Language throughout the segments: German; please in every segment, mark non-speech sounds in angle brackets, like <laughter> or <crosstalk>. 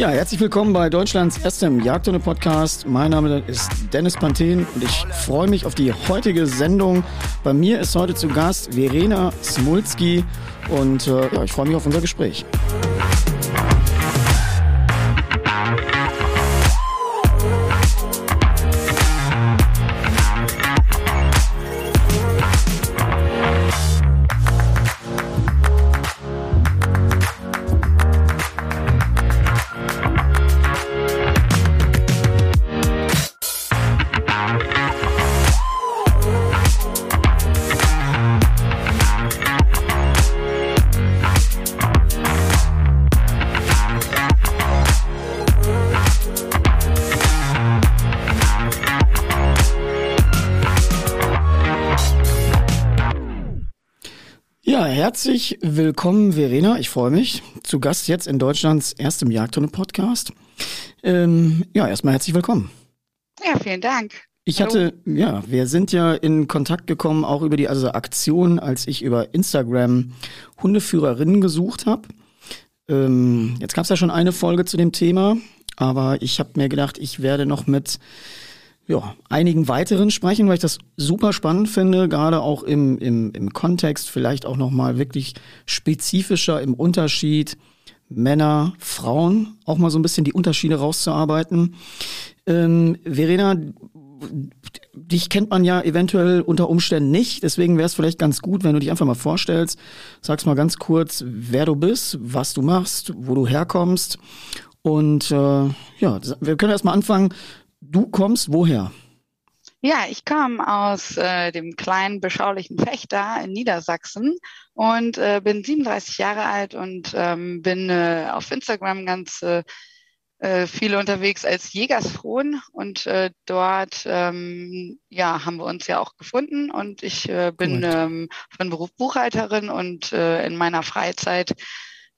Ja, herzlich willkommen bei Deutschlands erstem Jagdhunde-Podcast. Mein Name ist Dennis Panthen und ich freue mich auf die heutige Sendung. Bei mir ist heute zu Gast Verena Smulski und äh, ja, ich freue mich auf unser Gespräch. Herzlich willkommen, Verena. Ich freue mich. Zu Gast jetzt in Deutschlands erstem Jagdhunde-Podcast. Ähm, ja, erstmal herzlich willkommen. Ja, vielen Dank. Ich Hallo. hatte, ja, wir sind ja in Kontakt gekommen, auch über die also Aktion, als ich über Instagram Hundeführerinnen gesucht habe. Ähm, jetzt gab es ja schon eine Folge zu dem Thema, aber ich habe mir gedacht, ich werde noch mit ja, einigen weiteren sprechen, weil ich das super spannend finde, gerade auch im, im, im Kontext, vielleicht auch nochmal wirklich spezifischer im Unterschied Männer, Frauen, auch mal so ein bisschen die Unterschiede rauszuarbeiten. Ähm, Verena, dich kennt man ja eventuell unter Umständen nicht, deswegen wäre es vielleicht ganz gut, wenn du dich einfach mal vorstellst. Sagst mal ganz kurz, wer du bist, was du machst, wo du herkommst. Und äh, ja, wir können erstmal anfangen. Du kommst woher? Ja, ich komme aus äh, dem kleinen beschaulichen Fechter in Niedersachsen und äh, bin 37 Jahre alt und ähm, bin äh, auf Instagram ganz äh, äh, viele unterwegs als Jägersfrohen und äh, dort ähm, ja haben wir uns ja auch gefunden und ich äh, bin ähm, von Beruf Buchhalterin und äh, in meiner Freizeit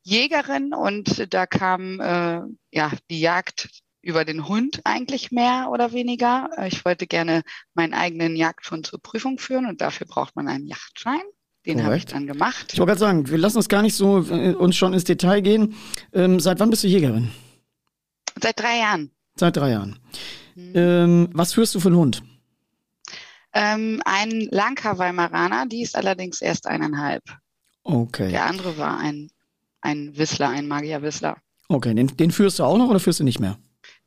Jägerin und da kam äh, ja die Jagd über den Hund eigentlich mehr oder weniger. Äh, ich wollte gerne meinen eigenen Jagdhund zur Prüfung führen und dafür braucht man einen Yachtschein. Den habe ich dann gemacht. Ich wollte gerade sagen, wir lassen uns gar nicht so äh, uns schon ins Detail gehen. Ähm, seit wann bist du Jägerin? Seit drei Jahren. Seit drei Jahren. Mhm. Ähm, was führst du für einen Hund? Ähm, ein Lanka Weimaraner, die ist allerdings erst eineinhalb. Okay. Der andere war ein, ein Whistler, ein Magier Whistler. Okay, den, den führst du auch noch oder führst du nicht mehr?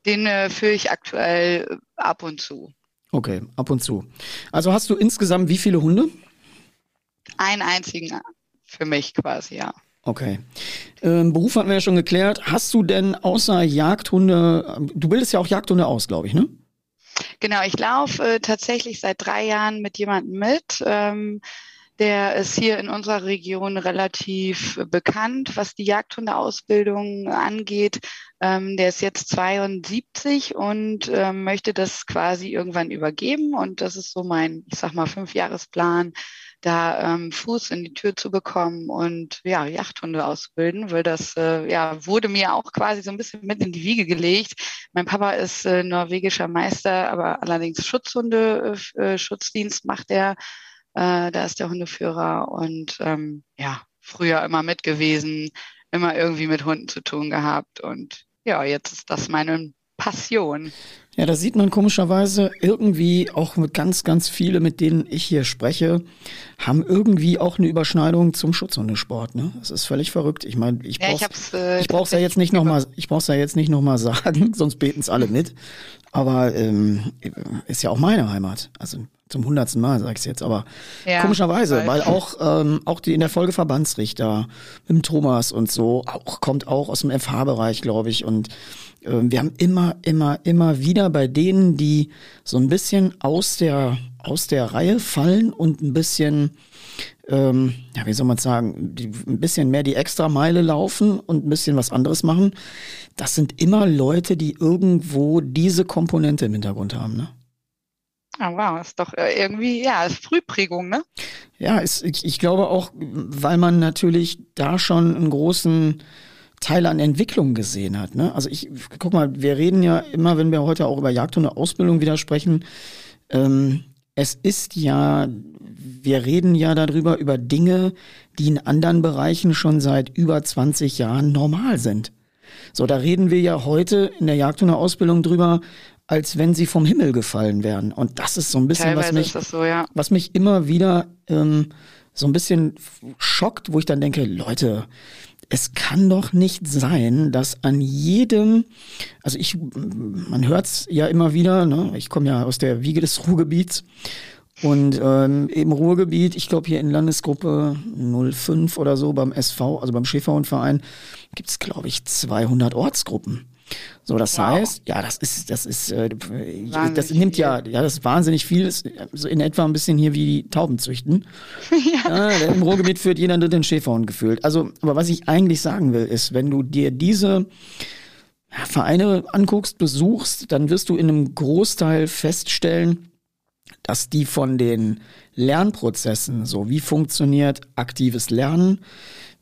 Den äh, führe ich aktuell ab und zu. Okay, ab und zu. Also hast du insgesamt wie viele Hunde? Einen einzigen für mich quasi, ja. Okay. Ähm, Beruf hatten wir ja schon geklärt. Hast du denn außer Jagdhunde, du bildest ja auch Jagdhunde aus, glaube ich, ne? Genau, ich laufe äh, tatsächlich seit drei Jahren mit jemandem mit. Ähm, der ist hier in unserer Region relativ bekannt, was die Jagdhundeausbildung angeht. Ähm, der ist jetzt 72 und ähm, möchte das quasi irgendwann übergeben. Und das ist so mein, ich sag mal, Fünfjahresplan, da ähm, Fuß in die Tür zu bekommen und ja, Jagdhunde ausbilden, weil das äh, ja wurde mir auch quasi so ein bisschen mit in die Wiege gelegt. Mein Papa ist äh, norwegischer Meister, aber allerdings Schutzhunde, äh, Schutzdienst macht er äh, da ist der Hundeführer und ähm, ja, früher immer mit gewesen, immer irgendwie mit Hunden zu tun gehabt. Und ja, jetzt ist das meine Passion. Ja, da sieht man komischerweise irgendwie auch mit ganz, ganz viele, mit denen ich hier spreche, haben irgendwie auch eine Überschneidung zum Schutzhundesport. Ne? Das ist völlig verrückt. Ich meine, ich brauch's, ja, ich brauch's, äh, ja jetzt nicht nochmal, ich brauch's ja jetzt nicht nochmal <laughs> sagen, sonst beten es alle mit. Aber ähm, ist ja auch meine Heimat. Also zum hundertsten Mal sage ich jetzt, aber ja, komischerweise, weil auch ähm, auch die in der Folge Verbandsrichter mit dem Thomas und so auch kommt auch aus dem FH-Bereich, glaube ich, und äh, wir haben immer, immer, immer wieder bei denen, die so ein bisschen aus der aus der Reihe fallen und ein bisschen ähm, ja, wie soll man sagen, die, ein bisschen mehr die Extrameile laufen und ein bisschen was anderes machen. Das sind immer Leute, die irgendwo diese Komponente im Hintergrund haben, ne? Ah, wow, ist doch äh, irgendwie, ja, ist Frühprägung, ne? Ja, ist, ich, ich glaube auch, weil man natürlich da schon einen großen Teil an Entwicklung gesehen hat. Ne? Also ich, guck mal, wir reden ja immer, wenn wir heute auch über Jagd und Ausbildung wieder sprechen, ähm, es ist ja, wir reden ja darüber, über Dinge, die in anderen Bereichen schon seit über 20 Jahren normal sind. So, da reden wir ja heute in der Jagdhunde-Ausbildung drüber, als wenn sie vom Himmel gefallen wären. Und das ist so ein bisschen, was mich, so, ja. was mich immer wieder ähm, so ein bisschen schockt, wo ich dann denke, Leute, es kann doch nicht sein, dass an jedem, also ich, man hört's ja immer wieder, ne? ich komme ja aus der Wiege des Ruhrgebiets und ähm, im Ruhrgebiet, ich glaube hier in Landesgruppe 05 oder so beim SV, also beim Schäferhundverein, gibt's glaube ich 200 Ortsgruppen. So, das wow. heißt, ja, das ist, das ist, äh, das nimmt viel. ja, ja, das ist wahnsinnig viel, ist so in etwa ein bisschen hier wie die Tauben züchten. <laughs> ja. ja Im Ruhrgebiet führt jeder dritte Schäferhund gefühlt. Also, aber was ich eigentlich sagen will, ist, wenn du dir diese Vereine anguckst, besuchst, dann wirst du in einem Großteil feststellen, dass die von den Lernprozessen, so wie funktioniert aktives Lernen,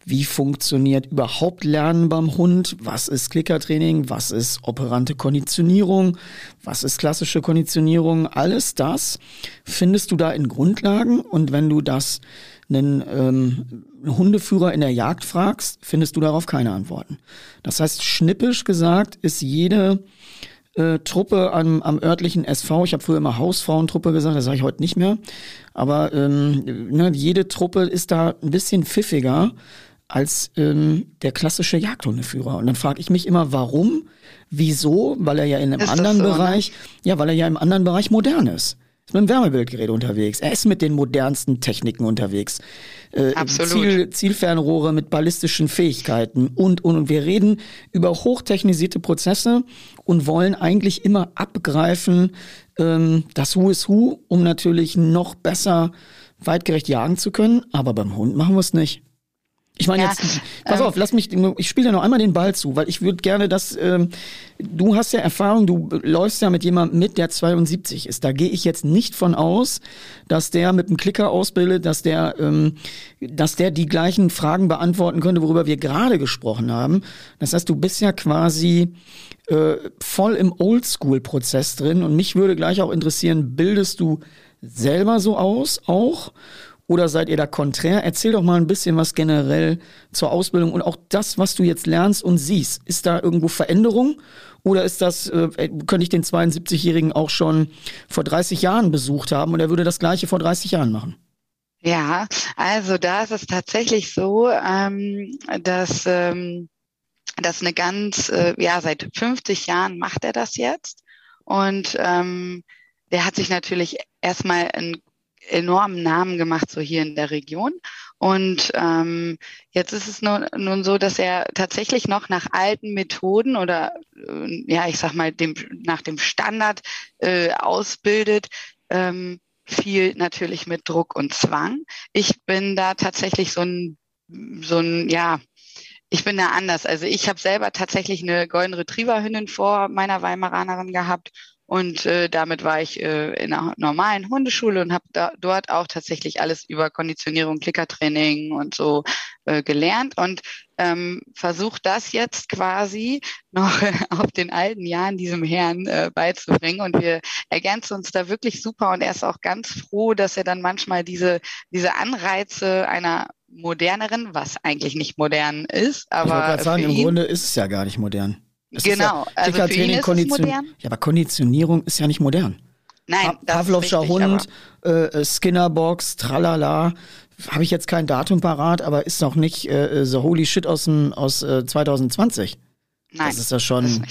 wie funktioniert überhaupt Lernen beim Hund? Was ist Klickertraining? Was ist operante Konditionierung? Was ist klassische Konditionierung? Alles das findest du da in Grundlagen und wenn du das einen ähm, Hundeführer in der Jagd fragst, findest du darauf keine Antworten. Das heißt, schnippisch gesagt ist jede äh, Truppe am, am örtlichen SV. Ich habe früher immer Hausfrauentruppe gesagt, das sage ich heute nicht mehr. Aber ähm, ne, jede Truppe ist da ein bisschen pfiffiger als ähm, der klassische Jagdhundeführer. Und dann frage ich mich immer, warum, wieso, weil er ja in einem ist anderen so, ne? Bereich, ne? ja, weil er ja im anderen Bereich modern ist. Ist mit dem Wärmebildgerät unterwegs. Er ist mit den modernsten Techniken unterwegs. Äh, Absolut. Ziel, Zielfernrohre mit ballistischen Fähigkeiten und, und, und. Wir reden über hochtechnisierte Prozesse und wollen eigentlich immer abgreifen, ähm, das Who is Who, um natürlich noch besser weitgerecht jagen zu können. Aber beim Hund machen wir es nicht. Ich meine ja, jetzt, pass ähm, auf, lass mich, ich spiele dir noch einmal den Ball zu, weil ich würde gerne, dass ähm, du hast ja Erfahrung, du läufst ja mit jemandem mit, der 72 ist. Da gehe ich jetzt nicht von aus, dass der mit einem Klicker ausbildet, dass der, ähm, dass der die gleichen Fragen beantworten könnte, worüber wir gerade gesprochen haben. Das heißt, du bist ja quasi äh, voll im Oldschool-Prozess drin und mich würde gleich auch interessieren, bildest du selber so aus auch? Oder seid ihr da konträr? Erzähl doch mal ein bisschen was generell zur Ausbildung und auch das, was du jetzt lernst und siehst. Ist da irgendwo Veränderung? Oder ist das, äh, könnte ich den 72-Jährigen auch schon vor 30 Jahren besucht haben und er würde das Gleiche vor 30 Jahren machen? Ja, also da ist es tatsächlich so, ähm, dass, ähm, dass eine ganz, äh, ja, seit 50 Jahren macht er das jetzt. Und ähm, der hat sich natürlich erstmal ein enormen Namen gemacht, so hier in der Region. Und ähm, jetzt ist es nun, nun so, dass er tatsächlich noch nach alten Methoden oder äh, ja, ich sag mal, dem, nach dem Standard äh, ausbildet. Ähm, viel natürlich mit Druck und Zwang. Ich bin da tatsächlich so ein, so ein, ja, ich bin da anders. Also ich habe selber tatsächlich eine Golden Retriever Hündin vor meiner Weimaranerin gehabt und äh, damit war ich äh, in einer normalen Hundeschule und habe dort auch tatsächlich alles über Konditionierung, Klickertraining und so äh, gelernt und ähm, versucht das jetzt quasi noch <laughs> auf den alten Jahren diesem Herrn äh, beizubringen. Und wir ergänzen uns da wirklich super und er ist auch ganz froh, dass er dann manchmal diese, diese Anreize einer moderneren, was eigentlich nicht modern ist, aber. Ich wollte gerade sagen, im Grunde ist es ja gar nicht modern. Das genau. Ja, also für ihn Kondition modern. Ja, aber Konditionierung ist ja nicht modern. Nein, pa Pavlovscher richtig, Hund, äh, Skinnerbox, tralala. Habe ich jetzt kein Datum parat, aber ist noch nicht äh, so holy shit aus, dem, aus äh, 2020. Nein. Das ist ja schon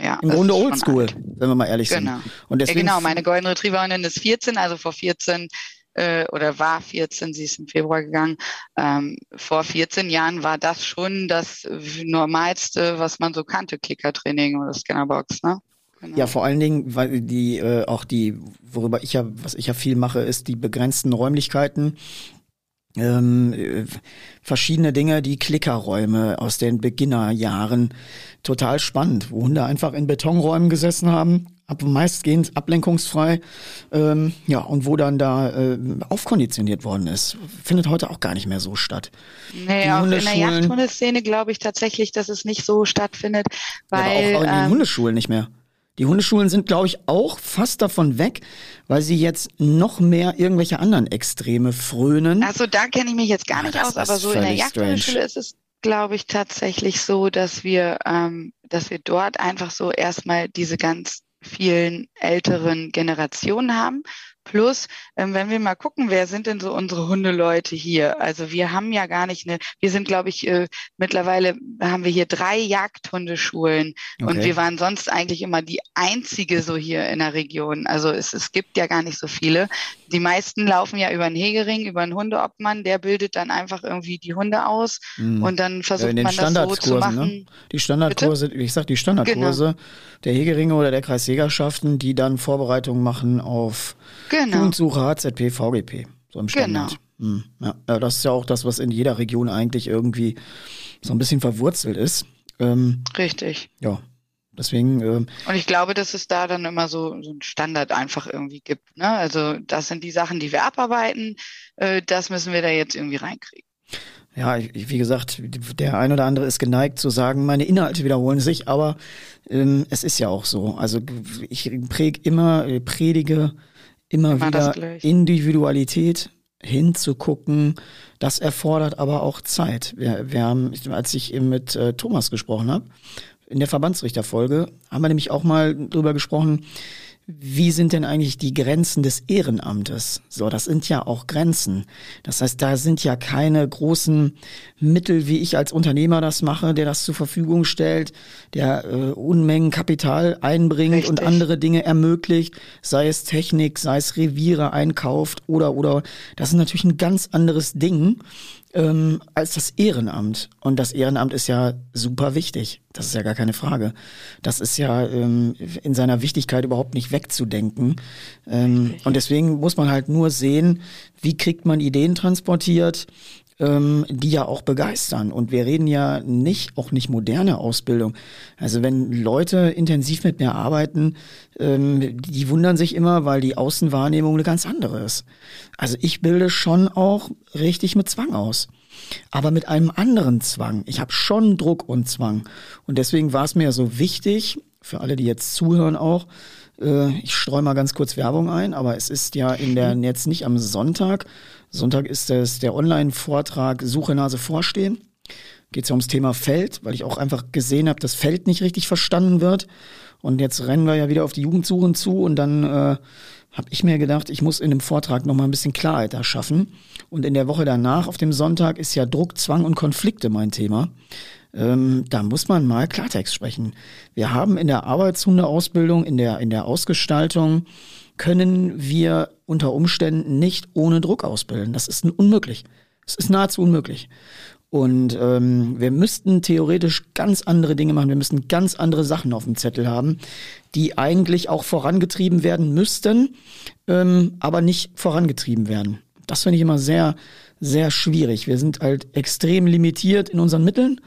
ja, im Grunde oldschool, wenn wir mal ehrlich genau. sind. Und deswegen ja, genau, meine Golden Retrieverin ist 14, also vor 14 äh, oder war 14, sie ist im Februar gegangen. Ähm, vor 14 Jahren war das schon das Normalste, was man so kannte, Klickertraining oder Scannerbox, ne? Genau. Ja, vor allen Dingen, weil die äh, auch die, worüber ich ja, was ich ja viel mache, ist die begrenzten Räumlichkeiten. Ähm, äh, verschiedene Dinge, die Klickerräume aus den Beginnerjahren. Total spannend, wo Hunde einfach in Betonräumen gesessen haben, ab, meistgehend ablenkungsfrei, ähm, ja, und wo dann da äh, aufkonditioniert worden ist. Findet heute auch gar nicht mehr so statt. Nee, auch in der Jagdhundeszene glaube ich tatsächlich, dass es nicht so stattfindet, weil. Ja, aber auch, in den ähm, Hundeschulen nicht mehr. Die Hundeschulen sind, glaube ich, auch fast davon weg, weil sie jetzt noch mehr irgendwelche anderen Extreme frönen. Also da kenne ich mich jetzt gar nicht aus, aber so in der Jagdhundeschule ist es glaube ich, tatsächlich so, dass wir, ähm, dass wir dort einfach so erstmal diese ganz vielen älteren Generationen haben, Plus, ähm, wenn wir mal gucken, wer sind denn so unsere Hundeleute hier? Also wir haben ja gar nicht eine, wir sind, glaube ich, äh, mittlerweile haben wir hier drei Jagdhundeschulen okay. und wir waren sonst eigentlich immer die einzige so hier in der Region. Also es, es gibt ja gar nicht so viele. Die meisten laufen ja über einen Hegering, über einen Hundeobmann, der bildet dann einfach irgendwie die Hunde aus mhm. und dann versucht ja, man das so zu ne? machen. Ne? Die Standardkurse, Bitte? ich sag die Standardkurse genau. der Hegeringe oder der Kreisjägerschaften, die dann Vorbereitungen machen auf Genau. Fundsuche HZP, VGP. So im Standard. Genau. Hm, ja. das ist ja auch das, was in jeder Region eigentlich irgendwie so ein bisschen verwurzelt ist. Ähm, Richtig. Ja, Deswegen. Ähm, und ich glaube, dass es da dann immer so, so ein Standard einfach irgendwie gibt. Ne? Also das sind die Sachen, die wir abarbeiten. Äh, das müssen wir da jetzt irgendwie reinkriegen. Ja, ich, wie gesagt, der ein oder andere ist geneigt zu sagen, meine Inhalte wiederholen sich, aber ähm, es ist ja auch so. Also ich präg immer, predige immer, wieder Individualität hinzugucken. Das erfordert aber auch Zeit. Wir, wir haben, als ich eben mit äh, Thomas gesprochen habe, in der Verbandsrichterfolge, haben wir nämlich auch mal drüber gesprochen, wie sind denn eigentlich die Grenzen des Ehrenamtes? So, das sind ja auch Grenzen. Das heißt, da sind ja keine großen Mittel, wie ich als Unternehmer das mache, der das zur Verfügung stellt, der äh, Unmengen Kapital einbringt Richtig. und andere Dinge ermöglicht, sei es Technik, sei es Reviere einkauft oder oder. Das ist natürlich ein ganz anderes Ding ähm, als das Ehrenamt. Und das Ehrenamt ist ja super wichtig. Das ist ja gar keine Frage. Das ist ja ähm, in seiner Wichtigkeit überhaupt nicht wegzudenken. Ähm, und deswegen muss man halt nur sehen, wie kriegt man Ideen transportiert, ähm, die ja auch begeistern. Und wir reden ja nicht, auch nicht moderne Ausbildung. Also wenn Leute intensiv mit mir arbeiten, ähm, die wundern sich immer, weil die Außenwahrnehmung eine ganz andere ist. Also ich bilde schon auch richtig mit Zwang aus aber mit einem anderen Zwang. Ich habe schon Druck und Zwang. Und deswegen war es mir so wichtig, für alle, die jetzt zuhören auch, äh, ich streue mal ganz kurz Werbung ein, aber es ist ja in der, jetzt nicht am Sonntag, Sonntag ist es der Online-Vortrag Suche Nase Vorstehen. Geht es ja ums Thema Feld, weil ich auch einfach gesehen habe, dass Feld nicht richtig verstanden wird. Und jetzt rennen wir ja wieder auf die Jugendsuchen zu und dann äh, habe ich mir gedacht, ich muss in dem Vortrag noch mal ein bisschen Klarheit erschaffen. Und in der Woche danach, auf dem Sonntag, ist ja Druck, Zwang und Konflikte mein Thema. Ähm, da muss man mal Klartext sprechen. Wir haben in der Arbeitshundeausbildung, in der, in der Ausgestaltung können wir unter Umständen nicht ohne Druck ausbilden. Das ist unmöglich. Es ist nahezu unmöglich. Und ähm, wir müssten theoretisch ganz andere Dinge machen. Wir müssten ganz andere Sachen auf dem Zettel haben, die eigentlich auch vorangetrieben werden müssten, ähm, aber nicht vorangetrieben werden. Das finde ich immer sehr, sehr schwierig. Wir sind halt extrem limitiert in unseren Mitteln.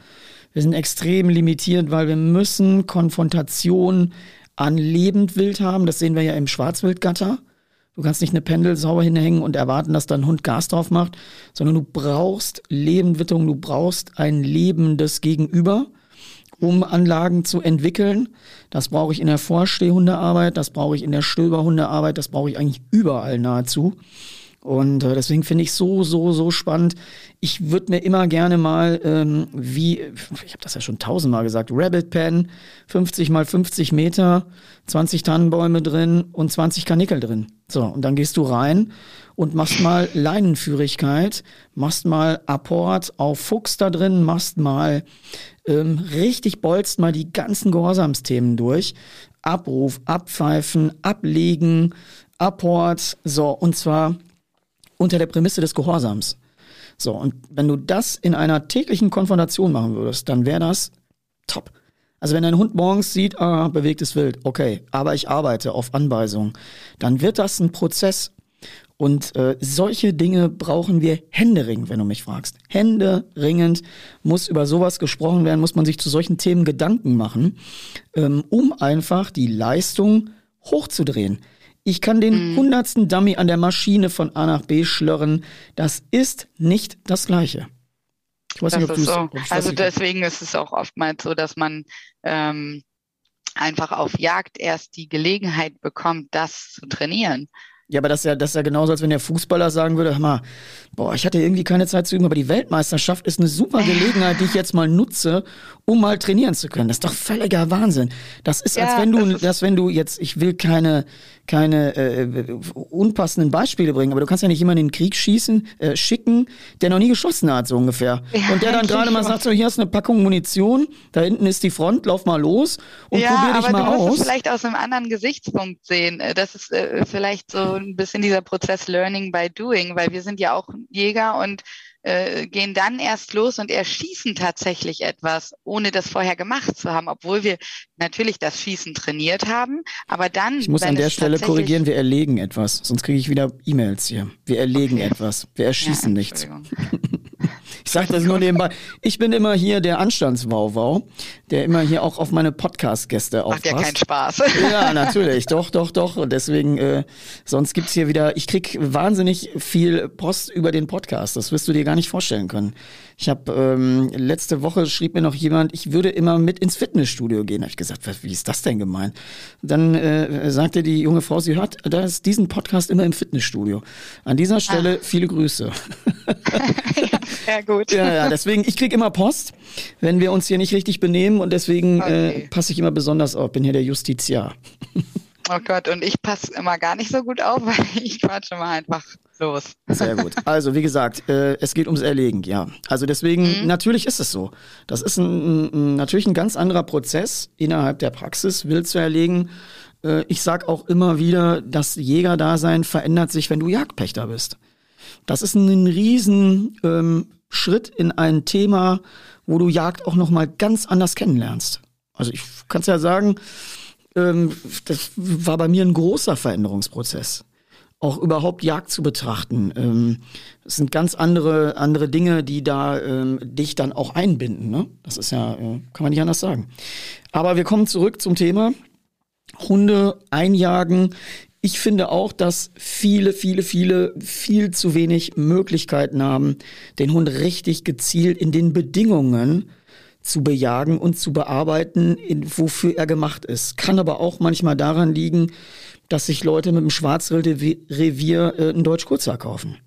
Wir sind extrem limitiert, weil wir müssen Konfrontation an Lebendwild haben. Das sehen wir ja im Schwarzwildgatter. Du kannst nicht eine Pendel sauber hinhängen und erwarten, dass da ein Hund Gas drauf macht, sondern du brauchst Lebendwitterung, du brauchst ein lebendes Gegenüber, um Anlagen zu entwickeln. Das brauche ich in der Vorstehhundearbeit, das brauche ich in der Stöberhundearbeit, das brauche ich eigentlich überall nahezu. Und äh, deswegen finde ich so, so, so spannend. Ich würde mir immer gerne mal, ähm, wie, ich habe das ja schon tausendmal gesagt, Rabbit Pen, 50 mal 50 Meter, 20 Tannenbäume drin und 20 Kanickel drin. So, und dann gehst du rein und machst mal Leinenführigkeit, machst mal Apport auf Fuchs da drin, machst mal ähm, richtig bolzt mal die ganzen Gehorsamsthemen durch. Abruf, abpfeifen, ablegen, Apport, so, und zwar unter der Prämisse des Gehorsams. So, und wenn du das in einer täglichen Konfrontation machen würdest, dann wäre das top. Also wenn dein Hund morgens sieht, ah, bewegtes Wild, okay, aber ich arbeite auf Anweisung, dann wird das ein Prozess. Und äh, solche Dinge brauchen wir händeringend, wenn du mich fragst. Händeringend muss über sowas gesprochen werden, muss man sich zu solchen Themen Gedanken machen, ähm, um einfach die Leistung hochzudrehen. Ich kann den mhm. hundertsten Dummy an der Maschine von A nach B schlörren. Das ist nicht das Gleiche. Ich weiß das nicht, ob so. Also deswegen ist es auch oftmals so, dass man ähm, einfach auf Jagd erst die Gelegenheit bekommt, das zu trainieren. Ja, aber das ist ja, das ist ja genauso, als wenn der Fußballer sagen würde, hör mal, boah, ich hatte irgendwie keine Zeit zu üben, aber die Weltmeisterschaft ist eine super Gelegenheit, die ich jetzt mal nutze, um mal trainieren zu können. Das ist doch völliger Wahnsinn. Das ist, ja, als wenn du, das, das wenn du jetzt, ich will keine, keine äh, unpassenden Beispiele bringen, aber du kannst ja nicht jemanden in den Krieg schießen, äh, schicken, der noch nie geschossen hat, so ungefähr. Ja, und der dann gerade mal sagt, so hier ist eine Packung Munition, da hinten ist die Front, lauf mal los und ja, probier dich mal aus. Ja, aber du musst es vielleicht aus einem anderen Gesichtspunkt sehen. Äh, das ist äh, vielleicht so ein bisschen dieser Prozess Learning by Doing, weil wir sind ja auch Jäger und äh, gehen dann erst los und erschießen tatsächlich etwas, ohne das vorher gemacht zu haben, obwohl wir natürlich das Schießen trainiert haben. Aber dann. Ich muss an der Stelle korrigieren, wir erlegen etwas, sonst kriege ich wieder E-Mails hier. Wir erlegen okay. etwas, wir erschießen ja, nichts. <laughs> Ich sage das nur nebenbei. Ich bin immer hier der Anstandswauwau, der immer hier auch auf meine Podcast-Gäste aufpasst. Macht ja keinen Spaß. Ja, natürlich. Doch, doch, doch. Und deswegen, äh, sonst gibt's hier wieder, ich krieg wahnsinnig viel Post über den Podcast. Das wirst du dir gar nicht vorstellen können. Ich habe ähm, letzte Woche schrieb mir noch jemand, ich würde immer mit ins Fitnessstudio gehen. Da habe ich gesagt, wie ist das denn gemeint? Dann äh, sagte die junge Frau, sie hört da ist diesen Podcast immer im Fitnessstudio. An dieser Stelle ah. viele Grüße. <laughs> <laughs> ja, sehr gut. Ja, ja, deswegen, ich krieg immer Post, wenn wir uns hier nicht richtig benehmen und deswegen äh, okay. äh, passe ich immer besonders auf. Bin hier der Justiziar. <laughs> Oh Gott, und ich passe immer gar nicht so gut auf, <laughs> weil ich quatsche mal einfach los. Sehr gut. Also, wie gesagt, äh, es geht ums Erlegen, ja. Also deswegen, mhm. natürlich ist es so. Das ist ein, ein, natürlich ein ganz anderer Prozess innerhalb der Praxis, wild zu erlegen. Äh, ich sag auch immer wieder, das Jägerdasein verändert sich, wenn du Jagdpächter bist. Das ist ein riesen ähm, Schritt in ein Thema, wo du Jagd auch nochmal ganz anders kennenlernst. Also ich kann es ja sagen, ähm, das war bei mir ein großer Veränderungsprozess. Auch überhaupt Jagd zu betrachten. Ähm, das sind ganz andere, andere Dinge, die da ähm, dich dann auch einbinden. Ne? Das ist ja, äh, kann man nicht anders sagen. Aber wir kommen zurück zum Thema. Hunde einjagen. Ich finde auch, dass viele, viele, viele viel zu wenig Möglichkeiten haben, den Hund richtig gezielt in den Bedingungen zu bejagen und zu bearbeiten, in, wofür er gemacht ist. Kann aber auch manchmal daran liegen, dass sich Leute mit dem Schwarzwildrevier äh, einen Deutsch Kurzhaar kaufen.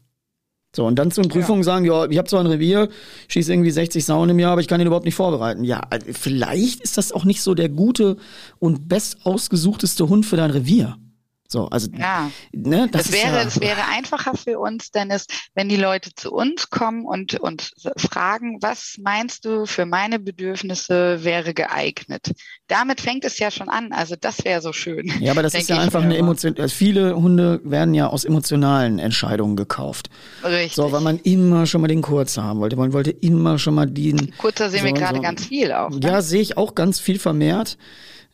So, und dann zur Prüfung ja. sagen, ja, ich habe zwar ein Revier, schieße irgendwie 60 Sauen im Jahr, aber ich kann ihn überhaupt nicht vorbereiten. Ja, vielleicht ist das auch nicht so der gute und best ausgesuchteste Hund für dein Revier. So, also ja. ne, das, das wäre, ja, es wäre einfacher für uns, denn es, wenn die Leute zu uns kommen und und fragen, was meinst du für meine Bedürfnisse wäre geeignet? Damit fängt es ja schon an. Also das wäre so schön. Ja, aber das ist ja einfach eine Emotion. Also viele Hunde werden ja aus emotionalen Entscheidungen gekauft. Richtig. So, weil man immer schon mal den Kurzer haben wollte. Man wollte immer schon mal den. Kurzer sehen so, wir gerade so. ganz viel auch. Ne? Ja, sehe ich auch ganz viel vermehrt.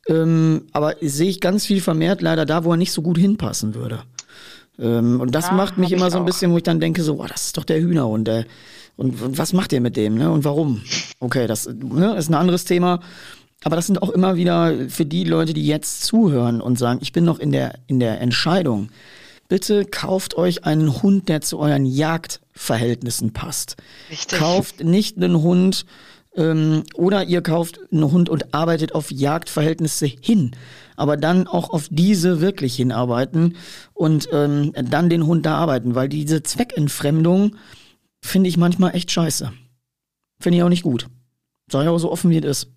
Ähm, aber sehe ich ganz viel vermehrt leider da, wo er nicht so gut hinpassen würde. Ähm, und das ja, macht mich immer so ein bisschen, wo ich dann denke, so, boah, das ist doch der Hühnerhund. Der, und, und was macht ihr mit dem, ne? Und warum? Okay, das ne, ist ein anderes Thema. Aber das sind auch immer wieder für die Leute, die jetzt zuhören und sagen, ich bin noch in der, in der Entscheidung. Bitte kauft euch einen Hund, der zu euren Jagdverhältnissen passt. Richtig. Kauft nicht einen Hund, ähm, oder ihr kauft einen Hund und arbeitet auf Jagdverhältnisse hin. Aber dann auch auf diese wirklich hinarbeiten und ähm, dann den Hund da arbeiten, weil diese Zweckentfremdung finde ich manchmal echt scheiße. Finde ich auch nicht gut. Sag ich auch so offen, wie es ist.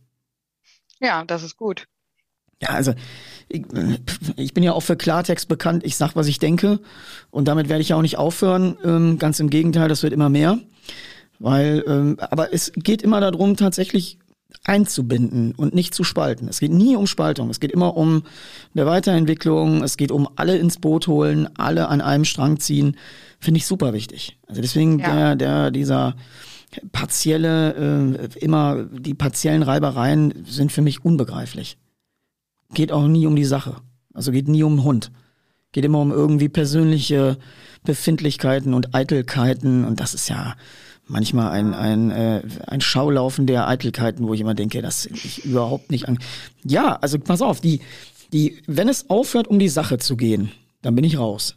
Ja, das ist gut. Ja, also ich, ich, bin ja auch für Klartext bekannt. Ich sag, was ich denke. Und damit werde ich ja auch nicht aufhören. Ähm, ganz im Gegenteil, das wird immer mehr. Weil, ähm, aber es geht immer darum, tatsächlich einzubinden und nicht zu spalten. Es geht nie um Spaltung. Es geht immer um eine Weiterentwicklung. Es geht um alle ins Boot holen, alle an einem Strang ziehen. Finde ich super wichtig. Also deswegen ja. der, der, dieser partielle, äh, immer die partiellen Reibereien sind für mich unbegreiflich. Geht auch nie um die Sache. Also geht nie um den Hund. Geht immer um irgendwie persönliche Befindlichkeiten und Eitelkeiten und das ist ja, manchmal ein, ein, äh, ein Schaulaufen der Eitelkeiten, wo ich immer denke, das ich überhaupt nicht an. Ja, also pass auf, die, die, wenn es aufhört, um die Sache zu gehen, dann bin ich raus.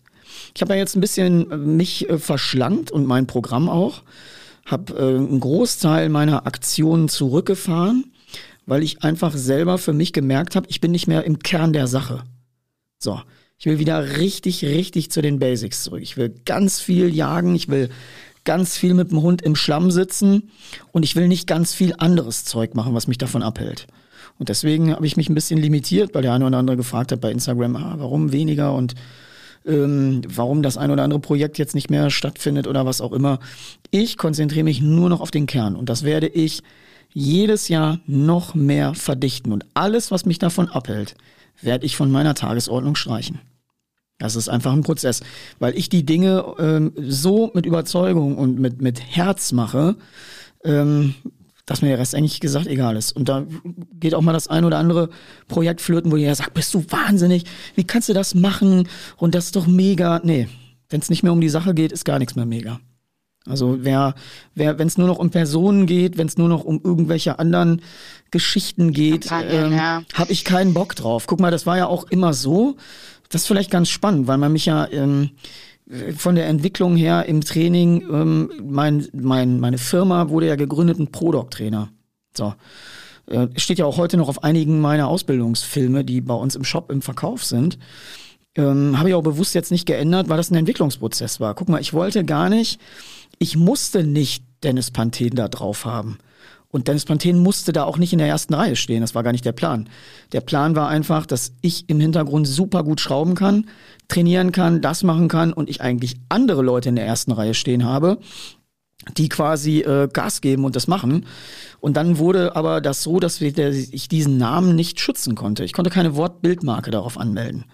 Ich habe ja jetzt ein bisschen mich äh, verschlankt und mein Programm auch. Habe äh, einen Großteil meiner Aktionen zurückgefahren, weil ich einfach selber für mich gemerkt habe, ich bin nicht mehr im Kern der Sache. So, Ich will wieder richtig, richtig zu den Basics zurück. Ich will ganz viel jagen, ich will ganz viel mit dem Hund im Schlamm sitzen und ich will nicht ganz viel anderes Zeug machen, was mich davon abhält. Und deswegen habe ich mich ein bisschen limitiert, weil der eine oder andere gefragt hat bei Instagram, ah, warum weniger und ähm, warum das ein oder andere Projekt jetzt nicht mehr stattfindet oder was auch immer. Ich konzentriere mich nur noch auf den Kern und das werde ich jedes Jahr noch mehr verdichten. Und alles, was mich davon abhält, werde ich von meiner Tagesordnung streichen. Das ist einfach ein Prozess, weil ich die Dinge ähm, so mit Überzeugung und mit, mit Herz mache, ähm, dass mir der Rest eigentlich gesagt egal ist. Und da geht auch mal das ein oder andere Projekt flöten, wo jeder sagt, bist du wahnsinnig, wie kannst du das machen? Und das ist doch mega. Nee, wenn es nicht mehr um die Sache geht, ist gar nichts mehr mega. Also wer, wer, wenn es nur noch um Personen geht, wenn es nur noch um irgendwelche anderen Geschichten geht, ähm, ja. habe ich keinen Bock drauf. Guck mal, das war ja auch immer so. Das ist vielleicht ganz spannend, weil man mich ja ähm, von der Entwicklung her im Training, ähm, mein, mein, meine Firma wurde ja gegründet ein Product-Trainer. So. Äh, steht ja auch heute noch auf einigen meiner Ausbildungsfilme, die bei uns im Shop im Verkauf sind. Ähm, Habe ich auch bewusst jetzt nicht geändert, weil das ein Entwicklungsprozess war. Guck mal, ich wollte gar nicht, ich musste nicht Dennis Panthen da drauf haben. Und Dennis Panthen musste da auch nicht in der ersten Reihe stehen. Das war gar nicht der Plan. Der Plan war einfach, dass ich im Hintergrund super gut schrauben kann, trainieren kann, das machen kann und ich eigentlich andere Leute in der ersten Reihe stehen habe, die quasi äh, Gas geben und das machen. Und dann wurde aber das so, dass ich diesen Namen nicht schützen konnte. Ich konnte keine Wortbildmarke darauf anmelden.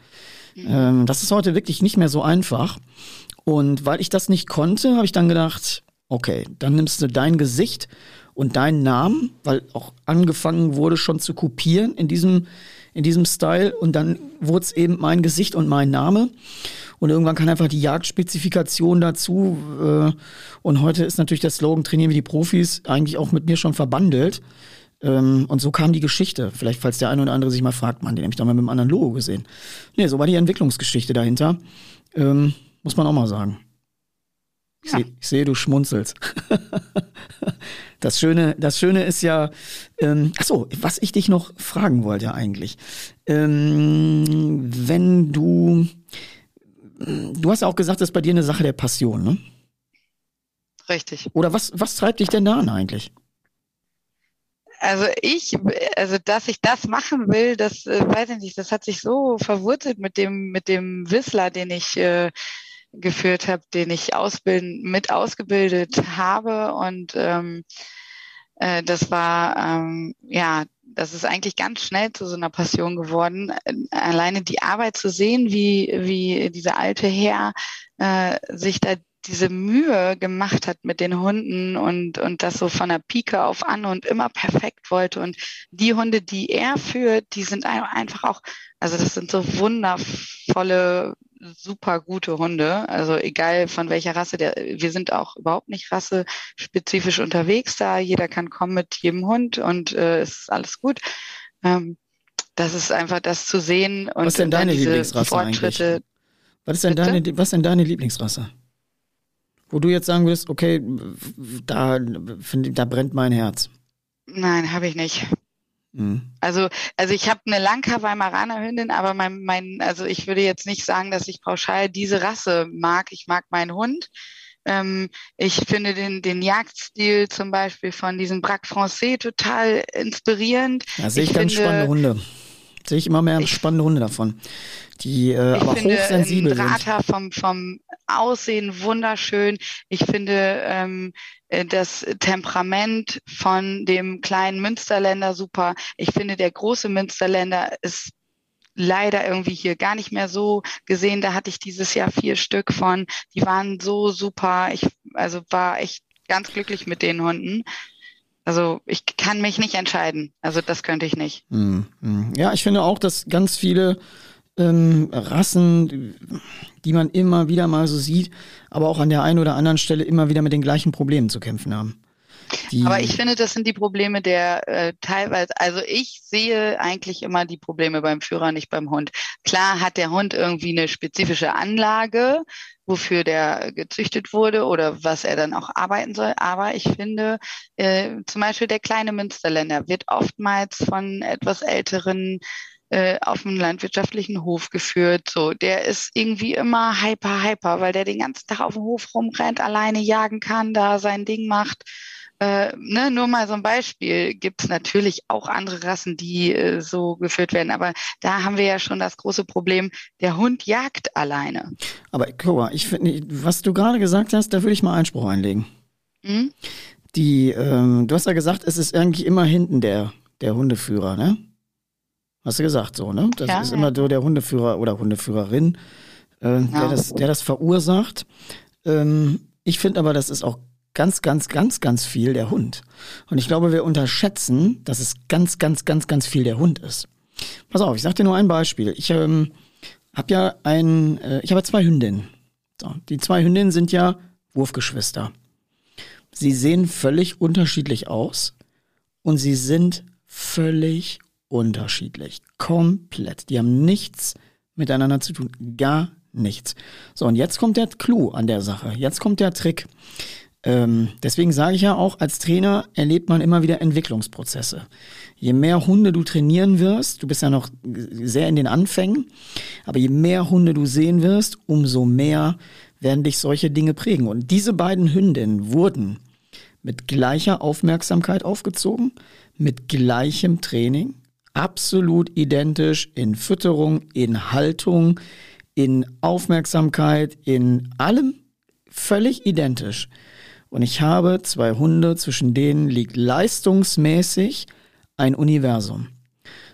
Ähm, das ist heute wirklich nicht mehr so einfach. Und weil ich das nicht konnte, habe ich dann gedacht, okay, dann nimmst du dein Gesicht und deinen Namen, weil auch angefangen wurde schon zu kopieren in diesem, in diesem Style und dann wurde es eben mein Gesicht und mein Name. Und irgendwann kann einfach die Jagdspezifikation dazu. Äh, und heute ist natürlich der Slogan Trainieren wie die Profis eigentlich auch mit mir schon verbandelt. Ähm, und so kam die Geschichte. Vielleicht, falls der eine oder andere sich mal fragt, man, den habe ich doch mal mit einem anderen Logo gesehen. Nee, so war die Entwicklungsgeschichte dahinter. Ähm, muss man auch mal sagen. Ich, ja. seh, ich sehe, du schmunzelst. <laughs> das Schöne, das Schöne ist ja, ähm, ach so, was ich dich noch fragen wollte eigentlich. Ähm, wenn du, du hast ja auch gesagt, das ist bei dir eine Sache der Passion, ne? Richtig. Oder was, was treibt dich denn da an eigentlich? Also ich, also dass ich das machen will, das äh, weiß ich nicht, das hat sich so verwurzelt mit dem, mit dem Whistler, den ich äh, geführt habe, den ich ausbilden, mit ausgebildet habe. Und ähm, äh, das war, ähm, ja, das ist eigentlich ganz schnell zu so einer Passion geworden. Alleine die Arbeit zu sehen, wie, wie dieser alte Herr äh, sich da diese Mühe gemacht hat mit den Hunden und, und das so von der Pike auf an und immer perfekt wollte. Und die Hunde, die er führt, die sind einfach auch, also das sind so wundervolle super gute Hunde. Also egal von welcher Rasse, der, wir sind auch überhaupt nicht rassespezifisch unterwegs da. Jeder kann kommen mit jedem Hund und äh, ist alles gut. Ähm, das ist einfach das zu sehen und was ist denn deine Lieblingsrasse Fortschritte. Eigentlich? Was ist denn deine, was denn deine Lieblingsrasse? Wo du jetzt sagen würdest, okay, da, da brennt mein Herz. Nein, habe ich nicht. Mhm. Also, also ich habe eine Lanka Weimaraner Hündin, aber mein, mein, also ich würde jetzt nicht sagen, dass ich pauschal diese Rasse mag. Ich mag meinen Hund. Ähm, ich finde den, den Jagdstil zum Beispiel von diesem Braque Français total inspirierend. Da sehe ich, ich, ganz finde, spannende Hunde. Sehe ich immer mehr ich, spannende Hunde davon, die äh, aber finde, hochsensibel Drata sind. Vom, vom Aussehen wunderschön. Ich finde ähm, äh, das Temperament von dem kleinen Münsterländer super. Ich finde, der große Münsterländer ist leider irgendwie hier gar nicht mehr so gesehen. Da hatte ich dieses Jahr vier Stück von. Die waren so super. Ich also war echt ganz glücklich mit den Hunden. Also ich kann mich nicht entscheiden. Also das könnte ich nicht. Hm, hm. Ja, ich finde auch, dass ganz viele ähm, Rassen, die man immer wieder mal so sieht, aber auch an der einen oder anderen Stelle immer wieder mit den gleichen Problemen zu kämpfen haben. Die aber ich finde, das sind die Probleme der äh, teilweise, also ich sehe eigentlich immer die Probleme beim Führer, nicht beim Hund. Klar hat der Hund irgendwie eine spezifische Anlage, wofür der gezüchtet wurde oder was er dann auch arbeiten soll. Aber ich finde, äh, zum Beispiel der kleine Münsterländer wird oftmals von etwas älteren äh, auf einen landwirtschaftlichen Hof geführt. So, der ist irgendwie immer hyper, hyper, weil der den ganzen Tag auf dem Hof rumrennt, alleine jagen kann, da sein Ding macht. Äh, ne, nur mal so ein Beispiel, gibt es natürlich auch andere Rassen, die äh, so geführt werden, aber da haben wir ja schon das große Problem, der Hund jagt alleine. Aber mal, ich finde, was du gerade gesagt hast, da würde ich mal Einspruch einlegen. Hm? Die, ähm, du hast ja gesagt, es ist eigentlich immer hinten der, der Hundeführer, ne? Hast du gesagt so, ne? Das ja, ist ja. immer so der Hundeführer oder Hundeführerin, äh, ja. der, das, der das verursacht. Ähm, ich finde aber, das ist auch ganz, ganz, ganz, ganz viel der Hund. Und ich glaube, wir unterschätzen, dass es ganz, ganz, ganz, ganz viel der Hund ist. Pass auf, ich sag dir nur ein Beispiel. Ich ähm, habe ja ein, äh, ich habe zwei Hündinnen. So, die zwei Hündinnen sind ja Wurfgeschwister. Sie sehen völlig unterschiedlich aus und sie sind völlig unterschiedlich. Komplett. Die haben nichts miteinander zu tun. Gar nichts. So, und jetzt kommt der Clou an der Sache. Jetzt kommt der Trick. Ähm, deswegen sage ich ja auch, als Trainer erlebt man immer wieder Entwicklungsprozesse. Je mehr Hunde du trainieren wirst, du bist ja noch sehr in den Anfängen, aber je mehr Hunde du sehen wirst, umso mehr werden dich solche Dinge prägen. Und diese beiden Hündinnen wurden mit gleicher Aufmerksamkeit aufgezogen, mit gleichem Training, absolut identisch in Fütterung, in Haltung, in Aufmerksamkeit, in allem völlig identisch. Und ich habe zwei Hunde, zwischen denen liegt leistungsmäßig ein Universum.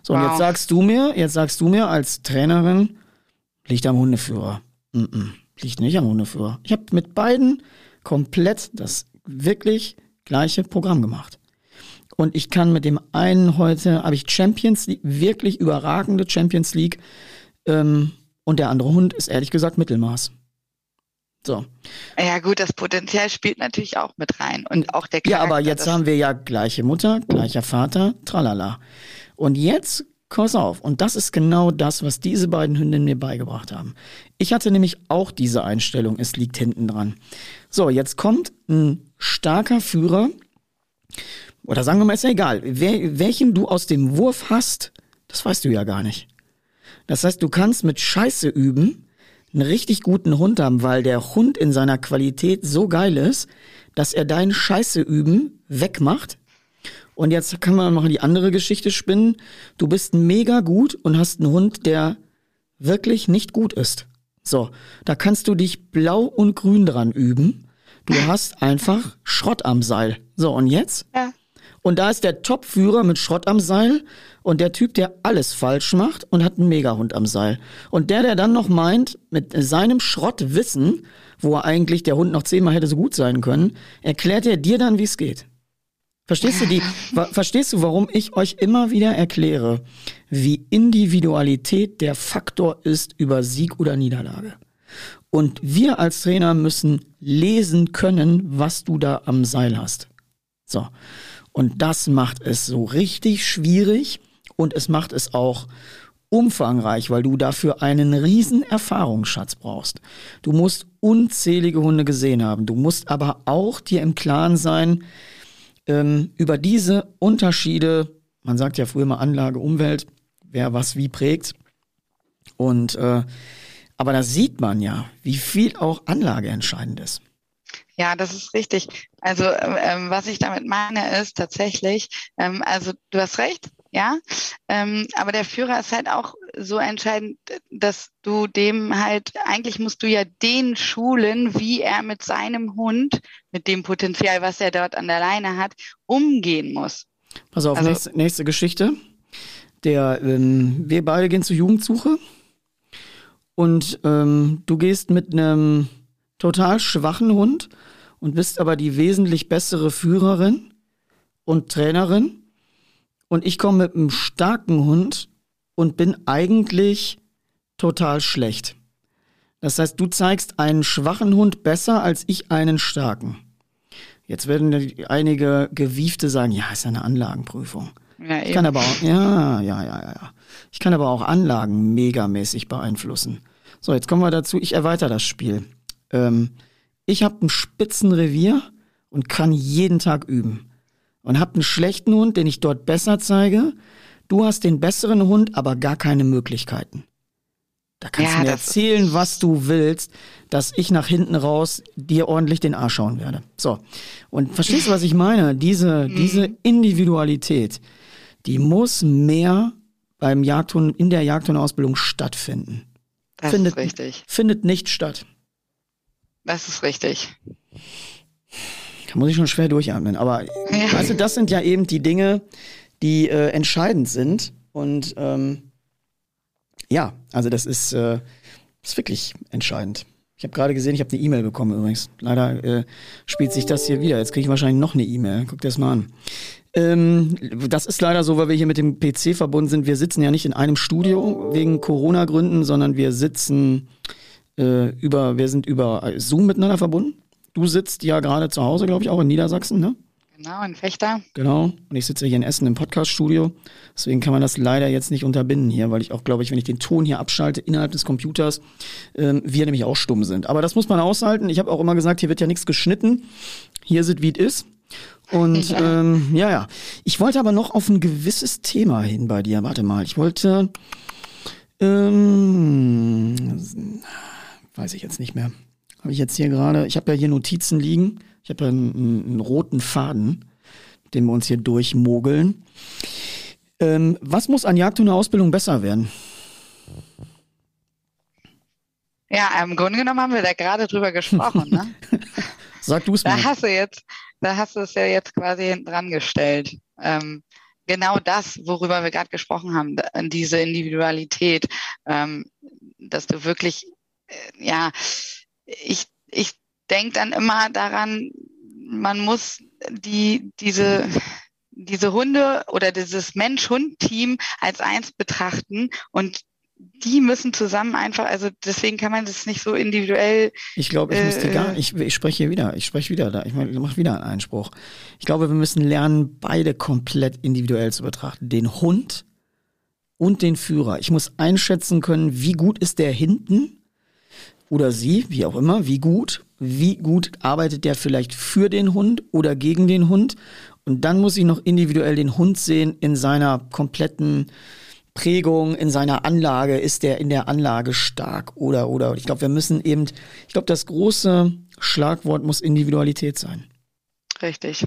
So, wow. und jetzt sagst du mir, jetzt sagst du mir als Trainerin, liegt am Hundeführer. Mm -mm, liegt nicht am Hundeführer. Ich habe mit beiden komplett das wirklich gleiche Programm gemacht. Und ich kann mit dem einen heute, habe ich Champions League, wirklich überragende Champions League. Ähm, und der andere Hund ist ehrlich gesagt Mittelmaß. So. Ja gut, das Potenzial spielt natürlich auch mit rein und auch der Charakter. Ja, aber jetzt haben wir ja gleiche Mutter, gleicher Vater, tralala. Und jetzt, pass auf, und das ist genau das, was diese beiden Hündinnen mir beigebracht haben. Ich hatte nämlich auch diese Einstellung, es liegt hinten dran. So, jetzt kommt ein starker Führer, oder sagen wir mal, ist ja egal, wer, welchen du aus dem Wurf hast, das weißt du ja gar nicht. Das heißt, du kannst mit Scheiße üben, einen richtig guten Hund haben, weil der Hund in seiner Qualität so geil ist, dass er dein Scheiße üben wegmacht. Und jetzt kann man noch die andere Geschichte spinnen. Du bist mega gut und hast einen Hund, der wirklich nicht gut ist. So, da kannst du dich blau und grün dran üben. Du hast einfach Schrott am Seil. So, und jetzt? Ja. Und da ist der Topführer mit Schrott am Seil und der Typ, der alles falsch macht und hat einen Megahund am Seil. Und der, der dann noch meint, mit seinem Schrottwissen, wo er eigentlich der Hund noch zehnmal hätte so gut sein können, erklärt er dir dann, wie es geht. Verstehst du die, <laughs> verstehst du, warum ich euch immer wieder erkläre, wie Individualität der Faktor ist über Sieg oder Niederlage? Und wir als Trainer müssen lesen können, was du da am Seil hast. So. Und das macht es so richtig schwierig und es macht es auch umfangreich, weil du dafür einen riesen Erfahrungsschatz brauchst. Du musst unzählige Hunde gesehen haben. Du musst aber auch dir im Klaren sein ähm, über diese Unterschiede. Man sagt ja früher mal Anlage, Umwelt, wer was wie prägt. Und äh, aber da sieht man ja, wie viel auch Anlage entscheidend ist. Ja, das ist richtig. Also ähm, was ich damit meine ist tatsächlich, ähm, also du hast recht, ja, ähm, aber der Führer ist halt auch so entscheidend, dass du dem halt, eigentlich musst du ja den schulen, wie er mit seinem Hund, mit dem Potenzial, was er dort an der Leine hat, umgehen muss. Pass auf, also, nächste, nächste Geschichte. Der, ähm, wir beide gehen zur Jugendsuche und ähm, du gehst mit einem total schwachen Hund und bist aber die wesentlich bessere Führerin und Trainerin. Und ich komme mit einem starken Hund und bin eigentlich total schlecht. Das heißt, du zeigst einen schwachen Hund besser als ich einen starken. Jetzt werden einige Gewiefte sagen, ja, ist ja eine Anlagenprüfung. Ja, ich kann aber auch, ja, ja, ja, ja. Ich kann aber auch Anlagen megamäßig beeinflussen. So, jetzt kommen wir dazu, ich erweitere das Spiel. Ähm, ich habe ein Spitzenrevier und kann jeden Tag üben. Und habe einen schlechten Hund, den ich dort besser zeige. Du hast den besseren Hund, aber gar keine Möglichkeiten. Da kannst ja, du mir erzählen, was du willst, dass ich nach hinten raus dir ordentlich den Arsch schauen werde. So. Und verstehst du, was ich meine? Diese, <laughs> mhm. diese Individualität, die muss mehr beim Jagdhund, in der Jagdhundausbildung stattfinden. Das findet, ist richtig. Findet nicht statt. Das ist richtig. Da muss ich schon schwer durchatmen. Aber ja. weißt du, das sind ja eben die Dinge, die äh, entscheidend sind. Und ähm, ja, also das ist, äh, ist wirklich entscheidend. Ich habe gerade gesehen, ich habe eine E-Mail bekommen übrigens. Leider äh, spielt sich das hier wieder. Jetzt kriege ich wahrscheinlich noch eine E-Mail. Guck dir das mal an. Ähm, das ist leider so, weil wir hier mit dem PC verbunden sind. Wir sitzen ja nicht in einem Studio wegen Corona-Gründen, sondern wir sitzen äh, über, wir sind über Zoom miteinander verbunden. Du sitzt ja gerade zu Hause, glaube ich, auch in Niedersachsen, ne? Genau, in Fechter. Genau. Und ich sitze hier in Essen im Podcast-Studio. Deswegen kann man das leider jetzt nicht unterbinden hier, weil ich auch, glaube ich, wenn ich den Ton hier abschalte innerhalb des Computers, ähm, wir nämlich auch stumm sind. Aber das muss man aushalten. Ich habe auch immer gesagt, hier wird ja nichts geschnitten. Hier sind wie es ist. Und <laughs> ja. Ähm, ja, ja. Ich wollte aber noch auf ein gewisses Thema hin bei dir. Warte mal. Ich wollte. Ähm, weiß ich jetzt nicht mehr. Habe ich jetzt hier gerade. Ich habe ja hier Notizen liegen. Ich habe einen, einen, roten Faden, den wir uns hier durchmogeln. Ähm, was muss an Jagdhunde-Ausbildung besser werden? Ja, im Grunde genommen haben wir da gerade drüber gesprochen. Ne? <laughs> Sag du es mal. Da hast du jetzt, da hast du es ja jetzt quasi hinten dran gestellt. Ähm, genau das, worüber wir gerade gesprochen haben, diese Individualität, ähm, dass du wirklich, äh, ja, ich, ich denke dann immer daran, man muss die, diese, diese Hunde oder dieses Mensch-Hund-Team als eins betrachten und die müssen zusammen einfach, also deswegen kann man das nicht so individuell. Ich glaube, ich äh, müsste gar, ich, ich spreche hier wieder, ich spreche wieder da, ich mache wieder einen Einspruch. Ich glaube, wir müssen lernen, beide komplett individuell zu betrachten. Den Hund und den Führer. Ich muss einschätzen können, wie gut ist der hinten oder sie, wie auch immer, wie gut, wie gut arbeitet der vielleicht für den Hund oder gegen den Hund. Und dann muss ich noch individuell den Hund sehen in seiner kompletten Prägung, in seiner Anlage. Ist der in der Anlage stark oder, oder? Ich glaube, wir müssen eben, ich glaube, das große Schlagwort muss Individualität sein. Richtig.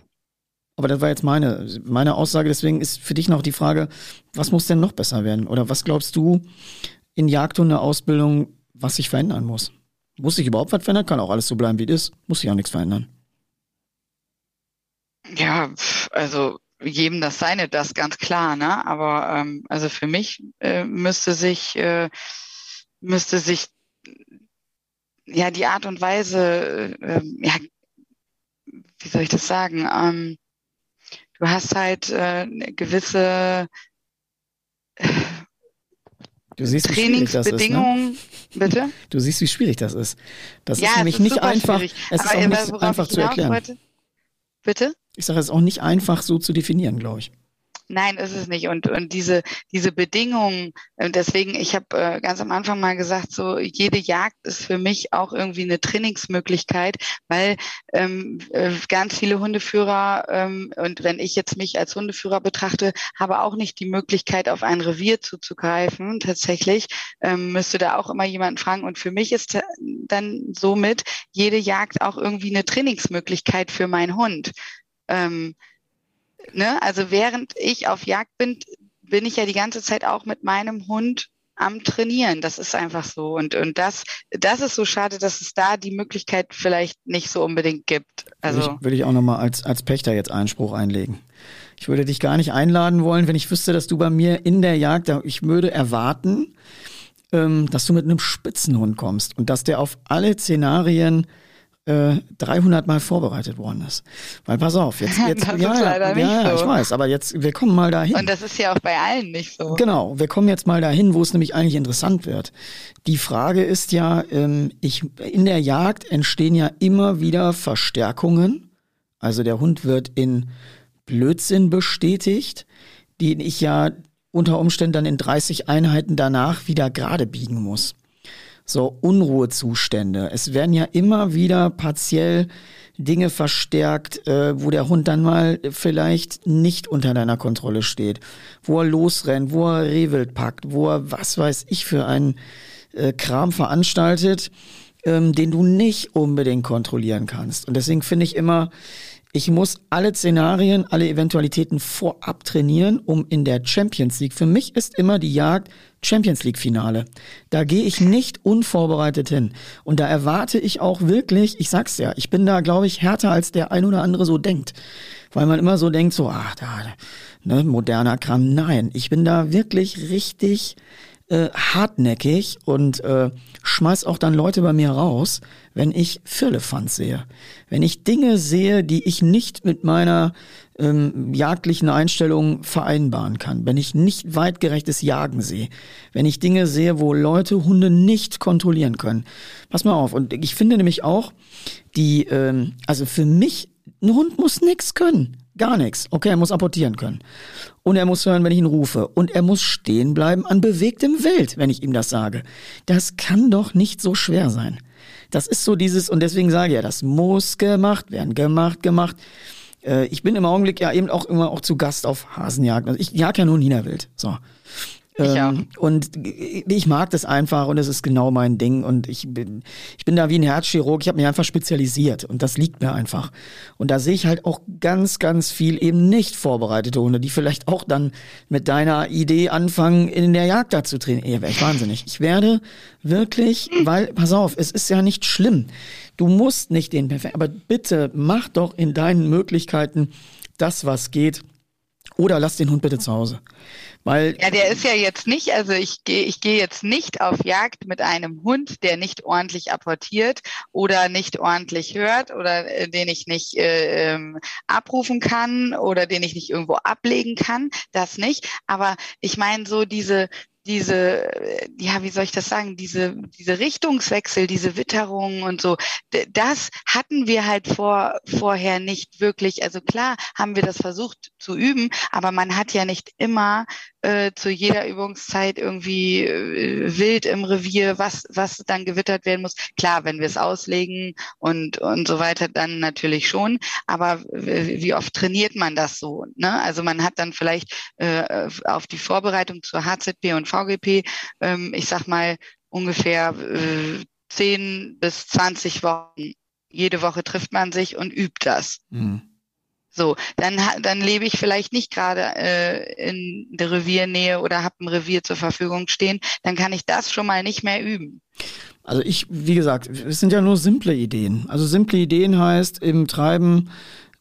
Aber das war jetzt meine, meine Aussage. Deswegen ist für dich noch die Frage, was muss denn noch besser werden? Oder was glaubst du in Jagdhunde-Ausbildung was sich verändern muss. Muss sich überhaupt was verändern? Kann auch alles so bleiben, wie es ist. Muss sich auch nichts verändern. Ja, also jedem das seine, das ganz klar, ne? Aber ähm, also für mich äh, müsste sich äh, müsste sich ja die Art und Weise, äh, ja, wie soll ich das sagen? Ähm, du hast halt äh, eine gewisse Du siehst, wie schwierig das ist. Ne? Bitte? Du siehst, wie schwierig das ist. Das ja, ist nämlich ist nicht einfach. Schwierig. Es ist auch nicht einfach zu erklären. Wollte? Bitte? Ich sage, es ist auch nicht einfach so zu definieren, glaube ich. Nein, ist es nicht. Und, und diese, diese Bedingungen, äh, deswegen, ich habe äh, ganz am Anfang mal gesagt, so jede Jagd ist für mich auch irgendwie eine Trainingsmöglichkeit, weil ähm, äh, ganz viele Hundeführer, ähm, und wenn ich jetzt mich als Hundeführer betrachte, habe auch nicht die Möglichkeit, auf ein Revier zuzugreifen. Tatsächlich ähm, müsste da auch immer jemanden fragen. Und für mich ist dann somit jede Jagd auch irgendwie eine Trainingsmöglichkeit für meinen Hund. Ähm, ne, also während ich auf Jagd bin, bin ich ja die ganze Zeit auch mit meinem Hund am Trainieren. Das ist einfach so. Und, und das, das ist so schade, dass es da die Möglichkeit vielleicht nicht so unbedingt gibt. Also würde ich, würde ich auch nochmal als, als Pächter jetzt Einspruch einlegen. Ich würde dich gar nicht einladen wollen, wenn ich wüsste, dass du bei mir in der Jagd, ich würde erwarten, ähm, dass du mit einem Spitzenhund kommst und dass der auf alle Szenarien äh, 300 Mal vorbereitet worden ist. Weil pass auf, jetzt, <laughs> jetzt das ja, ist leider ja, nicht ja, so. ich weiß, aber jetzt, wir kommen mal dahin. Und das ist ja auch bei allen nicht so. Genau, wir kommen jetzt mal dahin, wo es nämlich eigentlich interessant wird. Die Frage ist ja, ähm, ich, in der Jagd entstehen ja immer wieder Verstärkungen. Also der Hund wird in Blödsinn bestätigt, den ich ja unter Umständen dann in 30 Einheiten danach wieder gerade biegen muss. So Unruhezustände. Es werden ja immer wieder partiell Dinge verstärkt, äh, wo der Hund dann mal vielleicht nicht unter deiner Kontrolle steht, wo er losrennt, wo er Rehwild packt, wo er was weiß ich für einen äh, Kram veranstaltet, ähm, den du nicht unbedingt kontrollieren kannst. Und deswegen finde ich immer, ich muss alle Szenarien, alle Eventualitäten vorab trainieren, um in der Champions League. Für mich ist immer die Jagd Champions League Finale. Da gehe ich nicht unvorbereitet hin. Und da erwarte ich auch wirklich, ich sag's ja, ich bin da, glaube ich, härter als der ein oder andere so denkt. Weil man immer so denkt, so, ach, da, ne, moderner Kram. Nein, ich bin da wirklich richtig äh, hartnäckig und äh, schmeiß auch dann Leute bei mir raus, wenn ich Firlefanz sehe. Wenn ich Dinge sehe, die ich nicht mit meiner ähm, jagdlichen Einstellung vereinbaren kann. Wenn ich nicht weitgerechtes Jagen sehe. Wenn ich Dinge sehe, wo Leute Hunde nicht kontrollieren können. Pass mal auf. Und ich finde nämlich auch, die, ähm, also für mich, ein Hund muss nix können. Gar nichts. Okay, er muss apportieren können. Und er muss hören, wenn ich ihn rufe. Und er muss stehen bleiben an bewegtem Wild, wenn ich ihm das sage. Das kann doch nicht so schwer sein. Das ist so dieses, und deswegen sage ich ja, das muss gemacht werden, gemacht, gemacht. Äh, ich bin im Augenblick ja eben auch immer auch zu Gast auf Hasenjagd. Also ich jag ja nur Niederwild. So. Ähm, und ich mag das einfach und es ist genau mein Ding und ich bin, ich bin da wie ein Herzchirurg, ich habe mich einfach spezialisiert und das liegt mir einfach. Und da sehe ich halt auch ganz, ganz viel eben nicht vorbereitete Hunde, die vielleicht auch dann mit deiner Idee anfangen, in der Jagd da zu trainieren. Ey, wäre ich wahnsinnig. Ich werde wirklich, weil, pass auf, es ist ja nicht schlimm. Du musst nicht den perfekt, aber bitte mach doch in deinen Möglichkeiten das, was geht. Oder lass den Hund bitte zu Hause. Weil ja, der ist ja jetzt nicht, also ich gehe ich gehe jetzt nicht auf Jagd mit einem Hund, der nicht ordentlich apportiert oder nicht ordentlich hört oder äh, den ich nicht äh, ähm, abrufen kann oder den ich nicht irgendwo ablegen kann, das nicht. Aber ich meine so diese diese, ja, wie soll ich das sagen, diese, diese Richtungswechsel, diese Witterung und so, das hatten wir halt vor, vorher nicht wirklich. Also klar haben wir das versucht zu üben, aber man hat ja nicht immer äh, zu jeder Übungszeit irgendwie äh, wild im Revier, was, was dann gewittert werden muss. Klar, wenn wir es auslegen und, und so weiter, dann natürlich schon. Aber wie oft trainiert man das so? Ne? Also man hat dann vielleicht äh, auf die Vorbereitung zur HZP und VGP, ähm, ich sag mal, ungefähr äh, 10 bis 20 Wochen. Jede Woche trifft man sich und übt das. Mhm. So, dann, dann lebe ich vielleicht nicht gerade äh, in der Reviernähe oder habe ein Revier zur Verfügung stehen. Dann kann ich das schon mal nicht mehr üben. Also ich, wie gesagt, es sind ja nur simple Ideen. Also simple Ideen heißt im Treiben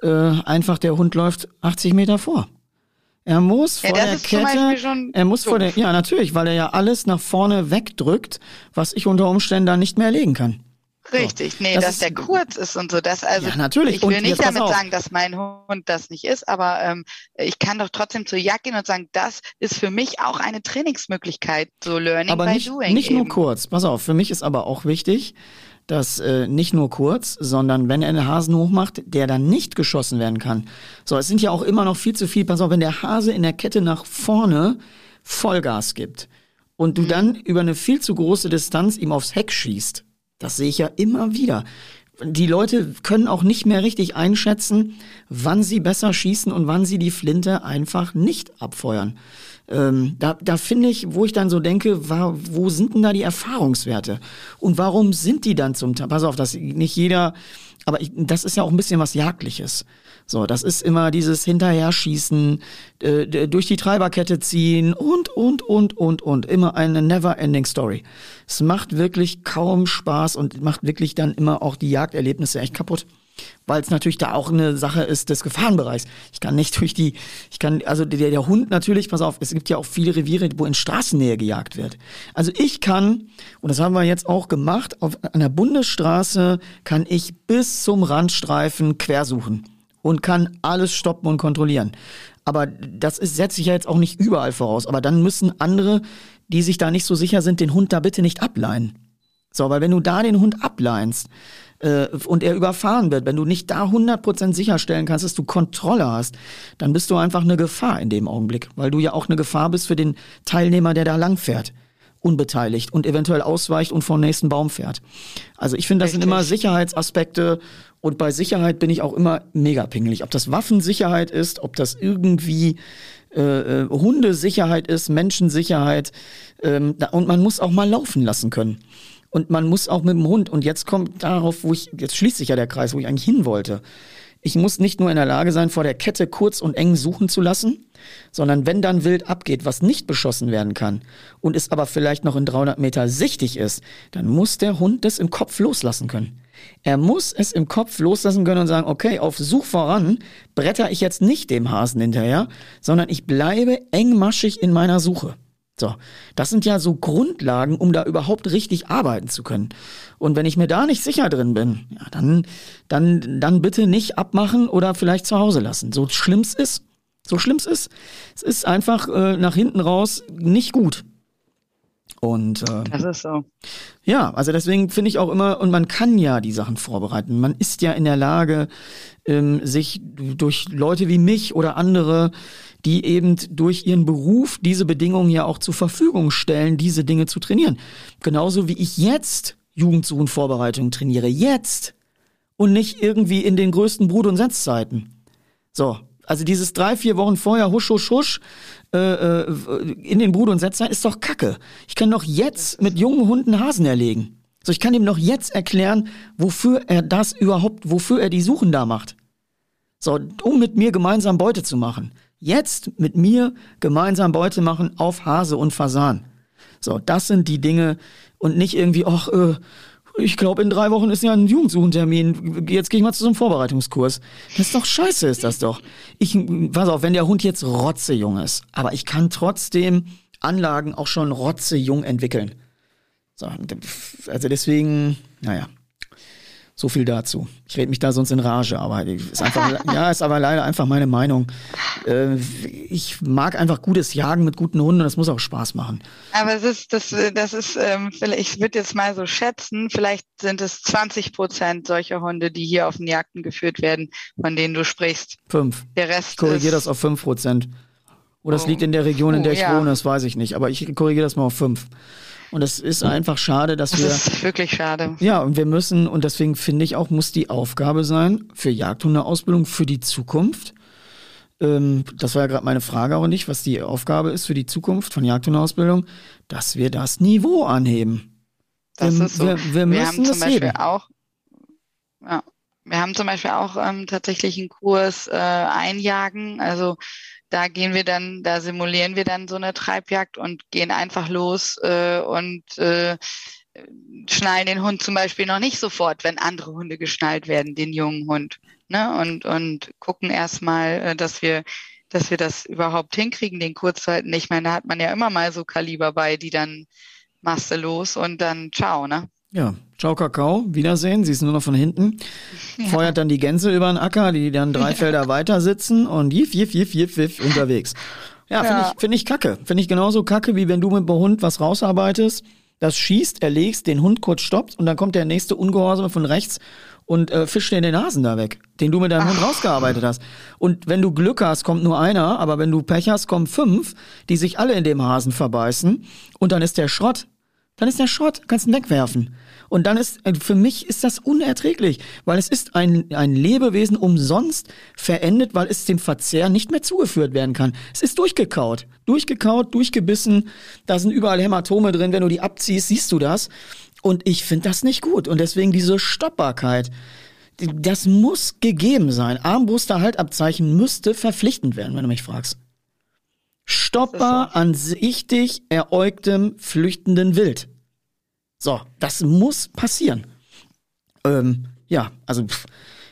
äh, einfach der Hund läuft 80 Meter vor. Er muss vor ja, der Kette, er muss doof. vor der, ja natürlich, weil er ja alles nach vorne wegdrückt, was ich unter Umständen dann nicht mehr erlegen kann. Richtig, nee, das dass ist, der kurz ist und so. Das, also ja, natürlich. Ich will und nicht damit sagen, dass mein Hund das nicht ist, aber ähm, ich kann doch trotzdem zur Jagd gehen und sagen, das ist für mich auch eine Trainingsmöglichkeit, so Learning aber by nicht, Doing. Nicht eben. nur kurz, pass auf, für mich ist aber auch wichtig, dass äh, nicht nur kurz, sondern wenn er einen Hasen hochmacht, der dann nicht geschossen werden kann. So, es sind ja auch immer noch viel zu viel. Pass auf, wenn der Hase in der Kette nach vorne Vollgas gibt und du mhm. dann über eine viel zu große Distanz ihm aufs Heck schießt, das sehe ich ja immer wieder. Die Leute können auch nicht mehr richtig einschätzen, wann sie besser schießen und wann sie die Flinte einfach nicht abfeuern. Ähm, da, da finde ich, wo ich dann so denke, war, wo sind denn da die Erfahrungswerte? Und warum sind die dann zum Teil? Pass auf, dass nicht jeder, aber ich, das ist ja auch ein bisschen was Jagdliches. So, das ist immer dieses Hinterherschießen, äh, durch die Treiberkette ziehen und, und, und, und, und. Immer eine never-ending Story. Es macht wirklich kaum Spaß und macht wirklich dann immer auch die Jagderlebnisse echt kaputt. Weil es natürlich da auch eine Sache ist des Gefahrenbereichs. Ich kann nicht durch die, ich kann, also der, der Hund natürlich, pass auf, es gibt ja auch viele Reviere, wo in Straßennähe gejagt wird. Also ich kann, und das haben wir jetzt auch gemacht, auf einer Bundesstraße kann ich bis zum Randstreifen quersuchen und kann alles stoppen und kontrollieren. Aber das ist, setze ich ja jetzt auch nicht überall voraus. Aber dann müssen andere, die sich da nicht so sicher sind, den Hund da bitte nicht ableihen. So, weil wenn du da den Hund ableinst äh, und er überfahren wird, wenn du nicht da 100% sicherstellen kannst, dass du Kontrolle hast, dann bist du einfach eine Gefahr in dem Augenblick, weil du ja auch eine Gefahr bist für den Teilnehmer, der da langfährt. unbeteiligt und eventuell ausweicht und vor den nächsten Baum fährt. Also ich finde, das Richtig. sind immer Sicherheitsaspekte und bei Sicherheit bin ich auch immer mega pingelig. Ob das Waffensicherheit ist, ob das irgendwie äh, äh, Hundesicherheit ist, Menschensicherheit ähm, und man muss auch mal laufen lassen können. Und man muss auch mit dem Hund, und jetzt kommt darauf, wo ich, jetzt schließt sich ja der Kreis, wo ich eigentlich hin wollte. Ich muss nicht nur in der Lage sein, vor der Kette kurz und eng suchen zu lassen, sondern wenn dann wild abgeht, was nicht beschossen werden kann und es aber vielleicht noch in 300 Meter sichtig ist, dann muss der Hund das im Kopf loslassen können. Er muss es im Kopf loslassen können und sagen, okay, auf Such voran bretter ich jetzt nicht dem Hasen hinterher, sondern ich bleibe engmaschig in meiner Suche. So, das sind ja so Grundlagen, um da überhaupt richtig arbeiten zu können. Und wenn ich mir da nicht sicher drin bin, ja, dann, dann, dann bitte nicht abmachen oder vielleicht zu Hause lassen. So schlimm es ist. So schlimm es ist. Es ist einfach äh, nach hinten raus nicht gut. Und äh, das ist so. Ja, also deswegen finde ich auch immer, und man kann ja die Sachen vorbereiten. Man ist ja in der Lage, ähm, sich durch Leute wie mich oder andere die eben durch ihren Beruf diese Bedingungen ja auch zur Verfügung stellen, diese Dinge zu trainieren. Genauso wie ich jetzt Jugendsuchenvorbereitungen trainiere. Jetzt. Und nicht irgendwie in den größten Brut- und Setzzeiten. So. Also dieses drei, vier Wochen vorher, husch, husch, husch, äh, äh in den Brut- und Setzzeiten ist doch Kacke. Ich kann doch jetzt mit jungen Hunden Hasen erlegen. So, ich kann ihm doch jetzt erklären, wofür er das überhaupt, wofür er die Suchen da macht. So, um mit mir gemeinsam Beute zu machen jetzt mit mir gemeinsam Beute machen auf Hase und Fasan. So, das sind die Dinge und nicht irgendwie, ach, äh, ich glaube, in drei Wochen ist ja ein Jugendsuchentermin. Jetzt gehe ich mal zu so einem Vorbereitungskurs. Das ist doch scheiße, ist das doch. Ich, pass auf, wenn der Hund jetzt rotzejung ist, aber ich kann trotzdem Anlagen auch schon rotzejung entwickeln. So, also deswegen, naja. So viel dazu. Ich rede mich da sonst in Rage, aber ist einfach, <laughs> ja, ist aber leider einfach meine Meinung. Äh, ich mag einfach gutes Jagen mit guten Hunden und das muss auch Spaß machen. Aber es ist, das, das ist, ähm, ich würde jetzt mal so schätzen, vielleicht sind es 20 Prozent solcher Hunde, die hier auf den Jagden geführt werden, von denen du sprichst. Fünf. Der Rest. Ich korrigiere das auf fünf Prozent. Oder es oh. liegt in der Region, in der ich oh, ja. wohne, das weiß ich nicht. Aber ich korrigiere das mal auf fünf. Und es ist einfach schade, dass wir. Das ist wirklich schade. Ja, und wir müssen, und deswegen finde ich auch, muss die Aufgabe sein für Jagdhundeausbildung für die Zukunft. Ähm, das war ja gerade meine Frage auch nicht, was die Aufgabe ist für die Zukunft von Jagdhundeausbildung, dass wir das Niveau anheben. Das wir, ist so. Wir, wir müssen wir haben zum Beispiel heben. auch, ja, wir haben zum Beispiel auch ähm, tatsächlich einen Kurs äh, Einjagen, also da gehen wir dann, da simulieren wir dann so eine Treibjagd und gehen einfach los äh, und äh, schnallen den Hund zum Beispiel noch nicht sofort, wenn andere Hunde geschnallt werden, den jungen Hund. Ne? Und, und gucken erstmal, äh, dass wir, dass wir das überhaupt hinkriegen, den kurz. Ich meine, da hat man ja immer mal so Kaliber bei, die dann Masse los und dann ciao, ne? Ja, ciao Kakao, Wiedersehen, sie ist nur noch von hinten. Ja. Feuert dann die Gänse über den Acker, die dann drei Felder weiter sitzen und jif, jif, jif, jif, jif unterwegs. Ja, finde ja. ich, find ich kacke. Finde ich genauso kacke, wie wenn du mit dem Hund was rausarbeitest, das schießt, erlegst, den Hund kurz stoppt und dann kommt der nächste Ungehorsame von rechts und äh, fischt dir den Nasen da weg, den du mit deinem Ach. Hund rausgearbeitet hast. Und wenn du Glück hast, kommt nur einer, aber wenn du Pech hast, kommen fünf, die sich alle in dem Hasen verbeißen und dann ist der Schrott dann ist der Schrott, kannst ihn wegwerfen. Und dann ist, äh, für mich ist das unerträglich, weil es ist ein, ein Lebewesen umsonst verendet, weil es dem Verzehr nicht mehr zugeführt werden kann. Es ist durchgekaut. Durchgekaut, durchgebissen. Da sind überall Hämatome drin. Wenn du die abziehst, siehst du das. Und ich finde das nicht gut. Und deswegen diese Stoppbarkeit. Das muss gegeben sein. Armbruster-Haltabzeichen müsste verpflichtend werden, wenn du mich fragst. Stopper an sichtig eräugtem flüchtenden Wild. So, das muss passieren. Ähm, ja, also pff,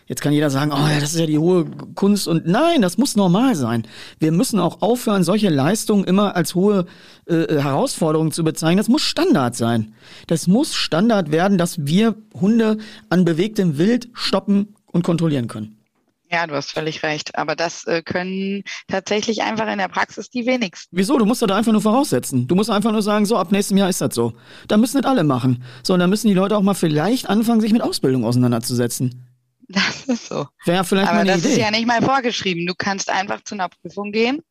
jetzt kann jeder sagen, oh ja, das ist ja die hohe Kunst und nein, das muss normal sein. Wir müssen auch aufhören, solche Leistungen immer als hohe äh, Herausforderungen zu bezeichnen. Das muss Standard sein. Das muss Standard werden, dass wir Hunde an bewegtem Wild stoppen und kontrollieren können. Ja, du hast völlig recht. Aber das äh, können tatsächlich einfach in der Praxis die wenigsten. Wieso? Du musst da einfach nur voraussetzen. Du musst einfach nur sagen, so, ab nächstem Jahr ist das so. Da müssen nicht alle machen. So, und dann müssen die Leute auch mal vielleicht anfangen, sich mit Ausbildung auseinanderzusetzen. <laughs> Das ist so. Wäre vielleicht Aber das Idee. ist ja nicht mal vorgeschrieben. Du kannst einfach zu einer Prüfung gehen,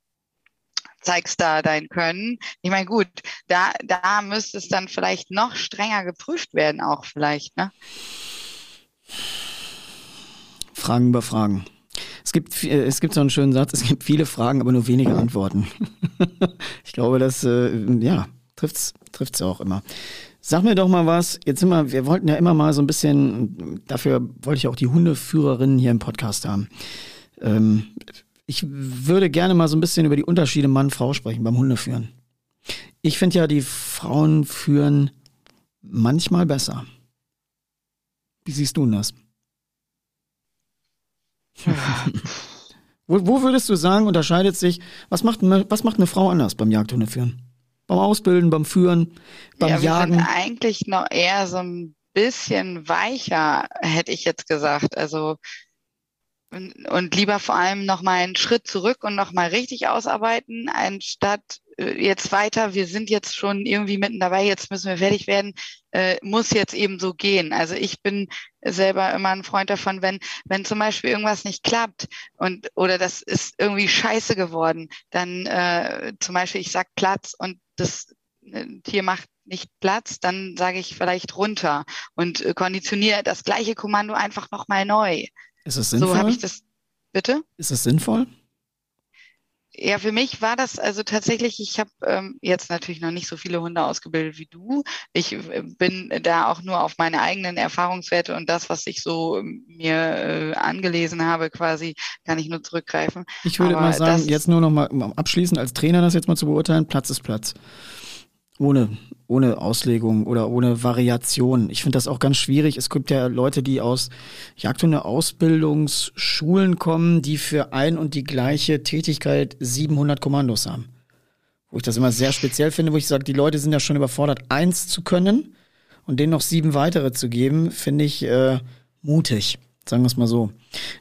zeigst da dein Können. Ich meine, gut, da, da müsste es dann vielleicht noch strenger geprüft werden, auch vielleicht, ne? Fragen über Fragen. Es gibt, äh, es gibt so einen schönen Satz, <laughs> es gibt viele Fragen, aber nur wenige Antworten. <laughs> ich glaube, das, äh, ja, trifft's, trifft's auch immer. Sag mir doch mal was. Jetzt wir, wir wollten ja immer mal so ein bisschen, dafür wollte ich auch die Hundeführerinnen hier im Podcast haben. Ähm, ich würde gerne mal so ein bisschen über die Unterschiede Mann-Frau sprechen beim Hundeführen. Ich finde ja, die Frauen führen manchmal besser. Wie siehst du das? Wo, wo, würdest du sagen, unterscheidet sich, was macht, was macht eine Frau anders beim Jagdhundeführen? Beim Ausbilden, beim Führen, beim ja, Jagen? Wir sind eigentlich noch eher so ein bisschen weicher, hätte ich jetzt gesagt. Also und lieber vor allem noch mal einen Schritt zurück und noch mal richtig ausarbeiten, anstatt äh, jetzt weiter, wir sind jetzt schon irgendwie mitten dabei, jetzt müssen wir fertig werden, äh, muss jetzt eben so gehen. Also ich bin selber immer ein Freund davon, wenn, wenn zum Beispiel irgendwas nicht klappt und oder das ist irgendwie scheiße geworden, dann äh, zum Beispiel ich sag Platz und das äh, Tier macht nicht Platz, dann sage ich vielleicht runter und äh, konditioniere das gleiche Kommando einfach nochmal neu. Ist es sinnvoll? So habe ich das. Bitte? Ist es sinnvoll? Ja, für mich war das also tatsächlich, ich habe ähm, jetzt natürlich noch nicht so viele Hunde ausgebildet wie du. Ich äh, bin da auch nur auf meine eigenen Erfahrungswerte und das, was ich so ähm, mir äh, angelesen habe, quasi, kann ich nur zurückgreifen. Ich würde Aber mal sagen, jetzt nur noch mal abschließend als Trainer das jetzt mal zu beurteilen, Platz ist Platz. Ohne, ohne Auslegung oder ohne Variation. Ich finde das auch ganz schwierig. Es gibt ja Leute, die aus Jagdhunde Ausbildungsschulen kommen, die für ein und die gleiche Tätigkeit 700 Kommandos haben. Wo ich das immer sehr speziell finde, wo ich sage, die Leute sind ja schon überfordert, eins zu können und denen noch sieben weitere zu geben, finde ich äh, mutig. Sagen wir es mal so.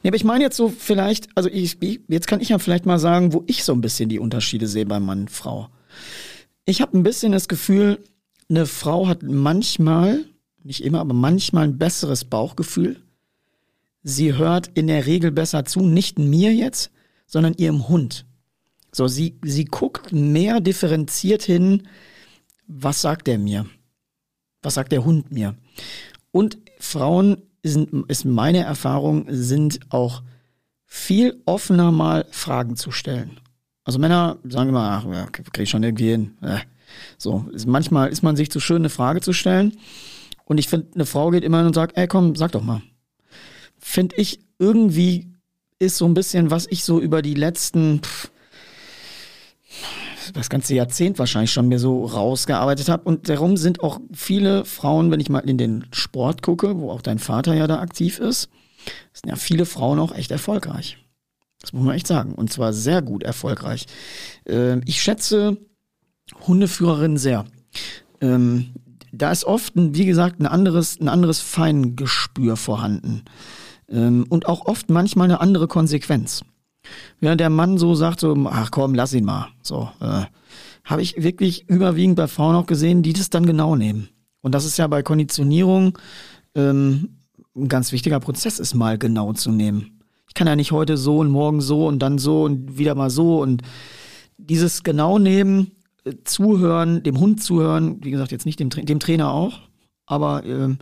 Nee, aber ich meine jetzt so vielleicht, also ich, jetzt kann ich ja vielleicht mal sagen, wo ich so ein bisschen die Unterschiede sehe bei Mann, Frau. Ich habe ein bisschen das Gefühl, eine Frau hat manchmal, nicht immer, aber manchmal ein besseres Bauchgefühl. Sie hört in der Regel besser zu, nicht mir jetzt, sondern ihrem Hund. So, sie, sie guckt mehr differenziert hin, was sagt er mir? Was sagt der Hund mir? Und Frauen sind, ist meine Erfahrung, sind auch viel offener mal Fragen zu stellen. Also Männer sagen immer, ach, ja, krieg ich schon irgendwie hin. Äh. So, manchmal ist man sich zu schön, eine Frage zu stellen. Und ich finde, eine Frau geht immer hin und sagt, ey, komm, sag doch mal. Finde ich irgendwie ist so ein bisschen, was ich so über die letzten, pff, das ganze Jahrzehnt wahrscheinlich schon mir so rausgearbeitet habe. Und darum sind auch viele Frauen, wenn ich mal in den Sport gucke, wo auch dein Vater ja da aktiv ist, sind ja viele Frauen auch echt erfolgreich. Das muss man echt sagen. Und zwar sehr gut erfolgreich. Ähm, ich schätze Hundeführerinnen sehr. Ähm, da ist oft, wie gesagt, ein anderes, ein anderes Feingespür vorhanden. Ähm, und auch oft manchmal eine andere Konsequenz. Während der Mann so sagt, so, ach komm, lass ihn mal. So, äh, habe ich wirklich überwiegend bei Frauen auch gesehen, die das dann genau nehmen. Und das ist ja bei Konditionierung ähm, ein ganz wichtiger Prozess, ist mal genau zu nehmen. Ich kann ja nicht heute so und morgen so und dann so und wieder mal so und dieses genau nehmen, äh, zuhören, dem Hund zuhören, wie gesagt, jetzt nicht dem, dem Trainer auch, aber äh,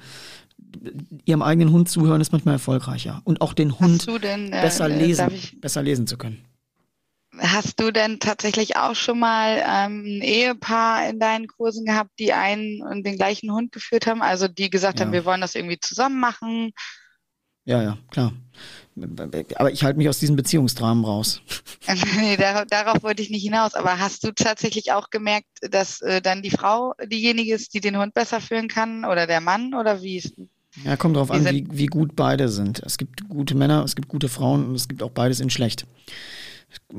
ihrem eigenen Hund zuhören ist manchmal erfolgreicher und auch den Hund denn, äh, besser lesen, besser lesen zu können. Hast du denn tatsächlich auch schon mal ähm, ein Ehepaar in deinen Kursen gehabt, die einen und den gleichen Hund geführt haben? Also die gesagt ja. haben, wir wollen das irgendwie zusammen machen? Ja, ja, klar. Aber ich halte mich aus diesem Beziehungsdramen raus. <laughs> nee, darauf, darauf, wollte ich nicht hinaus. Aber hast du tatsächlich auch gemerkt, dass äh, dann die Frau diejenige ist, die den Hund besser führen kann oder der Mann oder wie ist Ja, kommt drauf an, wie, wie gut beide sind. Es gibt gute Männer, es gibt gute Frauen und es gibt auch beides in schlecht.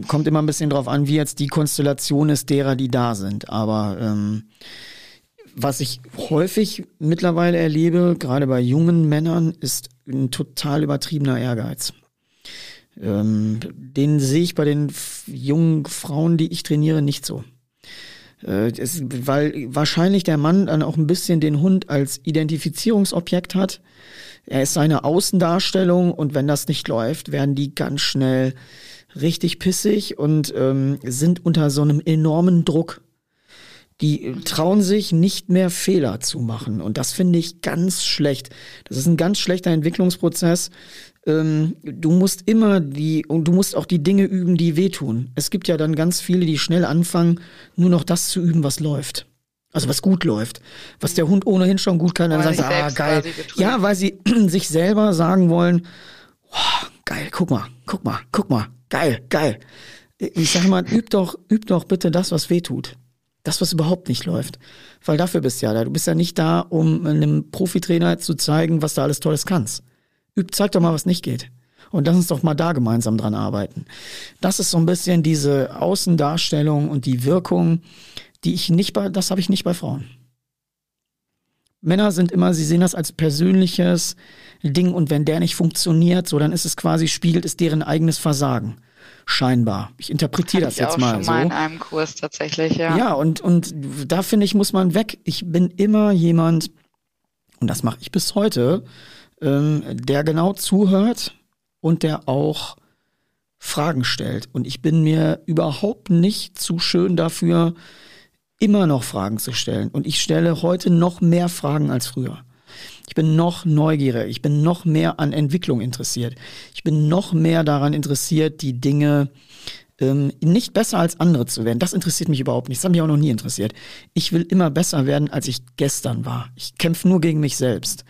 Kommt immer ein bisschen drauf an, wie jetzt die Konstellation ist derer, die da sind. Aber ähm, was ich häufig mittlerweile erlebe, gerade bei jungen Männern, ist ein total übertriebener Ehrgeiz. Ähm, den sehe ich bei den jungen Frauen, die ich trainiere, nicht so. Äh, es, weil wahrscheinlich der Mann dann auch ein bisschen den Hund als Identifizierungsobjekt hat. Er ist seine Außendarstellung und wenn das nicht läuft, werden die ganz schnell richtig pissig und ähm, sind unter so einem enormen Druck. Die trauen sich nicht mehr Fehler zu machen. Und das finde ich ganz schlecht. Das ist ein ganz schlechter Entwicklungsprozess. Ähm, du musst immer die, und du musst auch die Dinge üben, die wehtun. Es gibt ja dann ganz viele, die schnell anfangen, nur noch das zu üben, was läuft. Also was gut läuft. Was der Hund ohnehin schon gut kann, dann sagen sie, ah, geil. Ja, weil sie <clears throat> sich selber sagen wollen, oh, geil, guck mal, guck mal, guck mal, geil, geil. Ich sage mal, üb doch, üb doch bitte das, was weh tut. Das, was überhaupt nicht läuft. Weil dafür bist du ja da. Du bist ja nicht da, um einem Profitrainer zu zeigen, was da alles Tolles kannst. Üb, zeig doch mal, was nicht geht. Und lass uns doch mal da gemeinsam dran arbeiten. Das ist so ein bisschen diese Außendarstellung und die Wirkung, die ich nicht bei, das habe ich nicht bei Frauen. Männer sind immer, sie sehen das als persönliches Ding und wenn der nicht funktioniert, so dann ist es quasi, spiegelt es deren eigenes Versagen. Scheinbar. Ich interpretiere das jetzt mal schon so. Mal in einem Kurs tatsächlich, ja. Ja, und, und da finde ich, muss man weg. Ich bin immer jemand, und das mache ich bis heute, ähm, der genau zuhört und der auch Fragen stellt. Und ich bin mir überhaupt nicht zu schön dafür, immer noch Fragen zu stellen. Und ich stelle heute noch mehr Fragen als früher. Ich bin noch neugierig, ich bin noch mehr an Entwicklung interessiert. Ich bin noch mehr daran interessiert, die Dinge ähm, nicht besser als andere zu werden. Das interessiert mich überhaupt nicht. Das hat mich auch noch nie interessiert. Ich will immer besser werden, als ich gestern war. Ich kämpfe nur gegen mich selbst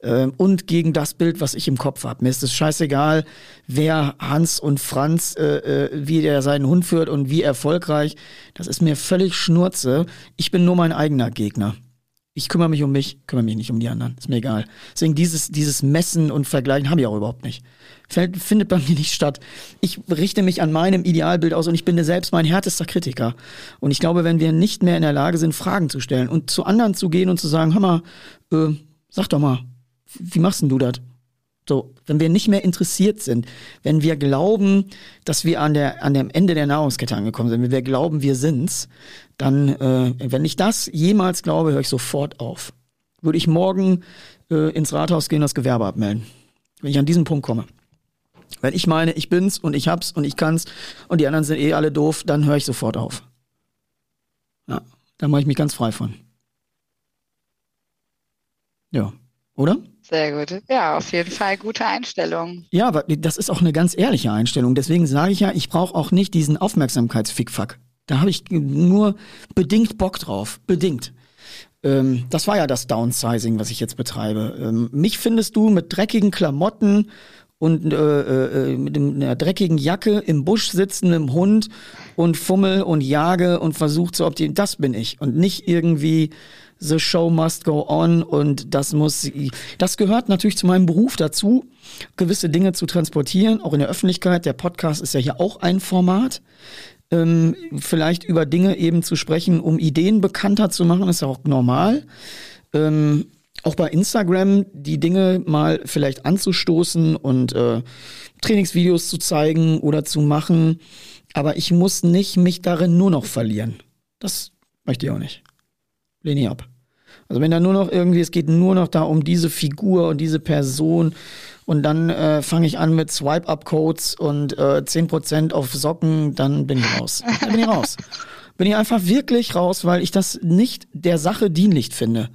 äh, und gegen das Bild, was ich im Kopf habe. Mir ist es scheißegal, wer Hans und Franz, äh, äh, wie der seinen Hund führt und wie erfolgreich. Das ist mir völlig Schnurze. Ich bin nur mein eigener Gegner. Ich kümmere mich um mich, kümmere mich nicht um die anderen. Ist mir egal. Deswegen dieses, dieses Messen und Vergleichen habe ich auch überhaupt nicht. Fällt, findet bei mir nicht statt. Ich richte mich an meinem Idealbild aus und ich bin selbst mein härtester Kritiker. Und ich glaube, wenn wir nicht mehr in der Lage sind, Fragen zu stellen und zu anderen zu gehen und zu sagen, hör mal, äh, sag doch mal, wie machst denn du das? So, wenn wir nicht mehr interessiert sind, wenn wir glauben, dass wir an der an dem Ende der Nahrungskette angekommen sind, wenn wir glauben, wir sind's, dann, äh, wenn ich das jemals glaube, höre ich sofort auf. Würde ich morgen äh, ins Rathaus gehen, das Gewerbe abmelden, wenn ich an diesen Punkt komme. Wenn ich meine, ich bin's und ich hab's und ich kann's und die anderen sind eh alle doof, dann höre ich sofort auf. Ja, da mache ich mich ganz frei von. Ja, oder? Sehr gut. Ja, auf jeden Fall gute Einstellung. Ja, aber das ist auch eine ganz ehrliche Einstellung. Deswegen sage ich ja, ich brauche auch nicht diesen Aufmerksamkeitsfickfuck. Da habe ich nur bedingt Bock drauf. Bedingt. Ähm, das war ja das Downsizing, was ich jetzt betreibe. Ähm, mich findest du mit dreckigen Klamotten und äh, äh, mit einer dreckigen Jacke im Busch sitzen, im Hund und fummel und jage und versucht zu optimieren. Das bin ich. Und nicht irgendwie The Show must go on und das muss, das gehört natürlich zu meinem Beruf dazu, gewisse Dinge zu transportieren, auch in der Öffentlichkeit. Der Podcast ist ja hier auch ein Format. Ähm, vielleicht über Dinge eben zu sprechen, um Ideen bekannter zu machen, ist ja auch normal. Ähm, auch bei Instagram die Dinge mal vielleicht anzustoßen und äh, Trainingsvideos zu zeigen oder zu machen. Aber ich muss nicht mich darin nur noch verlieren. Das möchte ich auch nicht. Lehne ich ab. Also wenn da nur noch irgendwie, es geht nur noch da um diese Figur und diese Person und dann äh, fange ich an mit Swipe-Up-Codes und äh, 10% auf Socken, dann bin ich raus. Dann bin ich raus. Bin ich einfach wirklich raus, weil ich das nicht der Sache dienlich finde.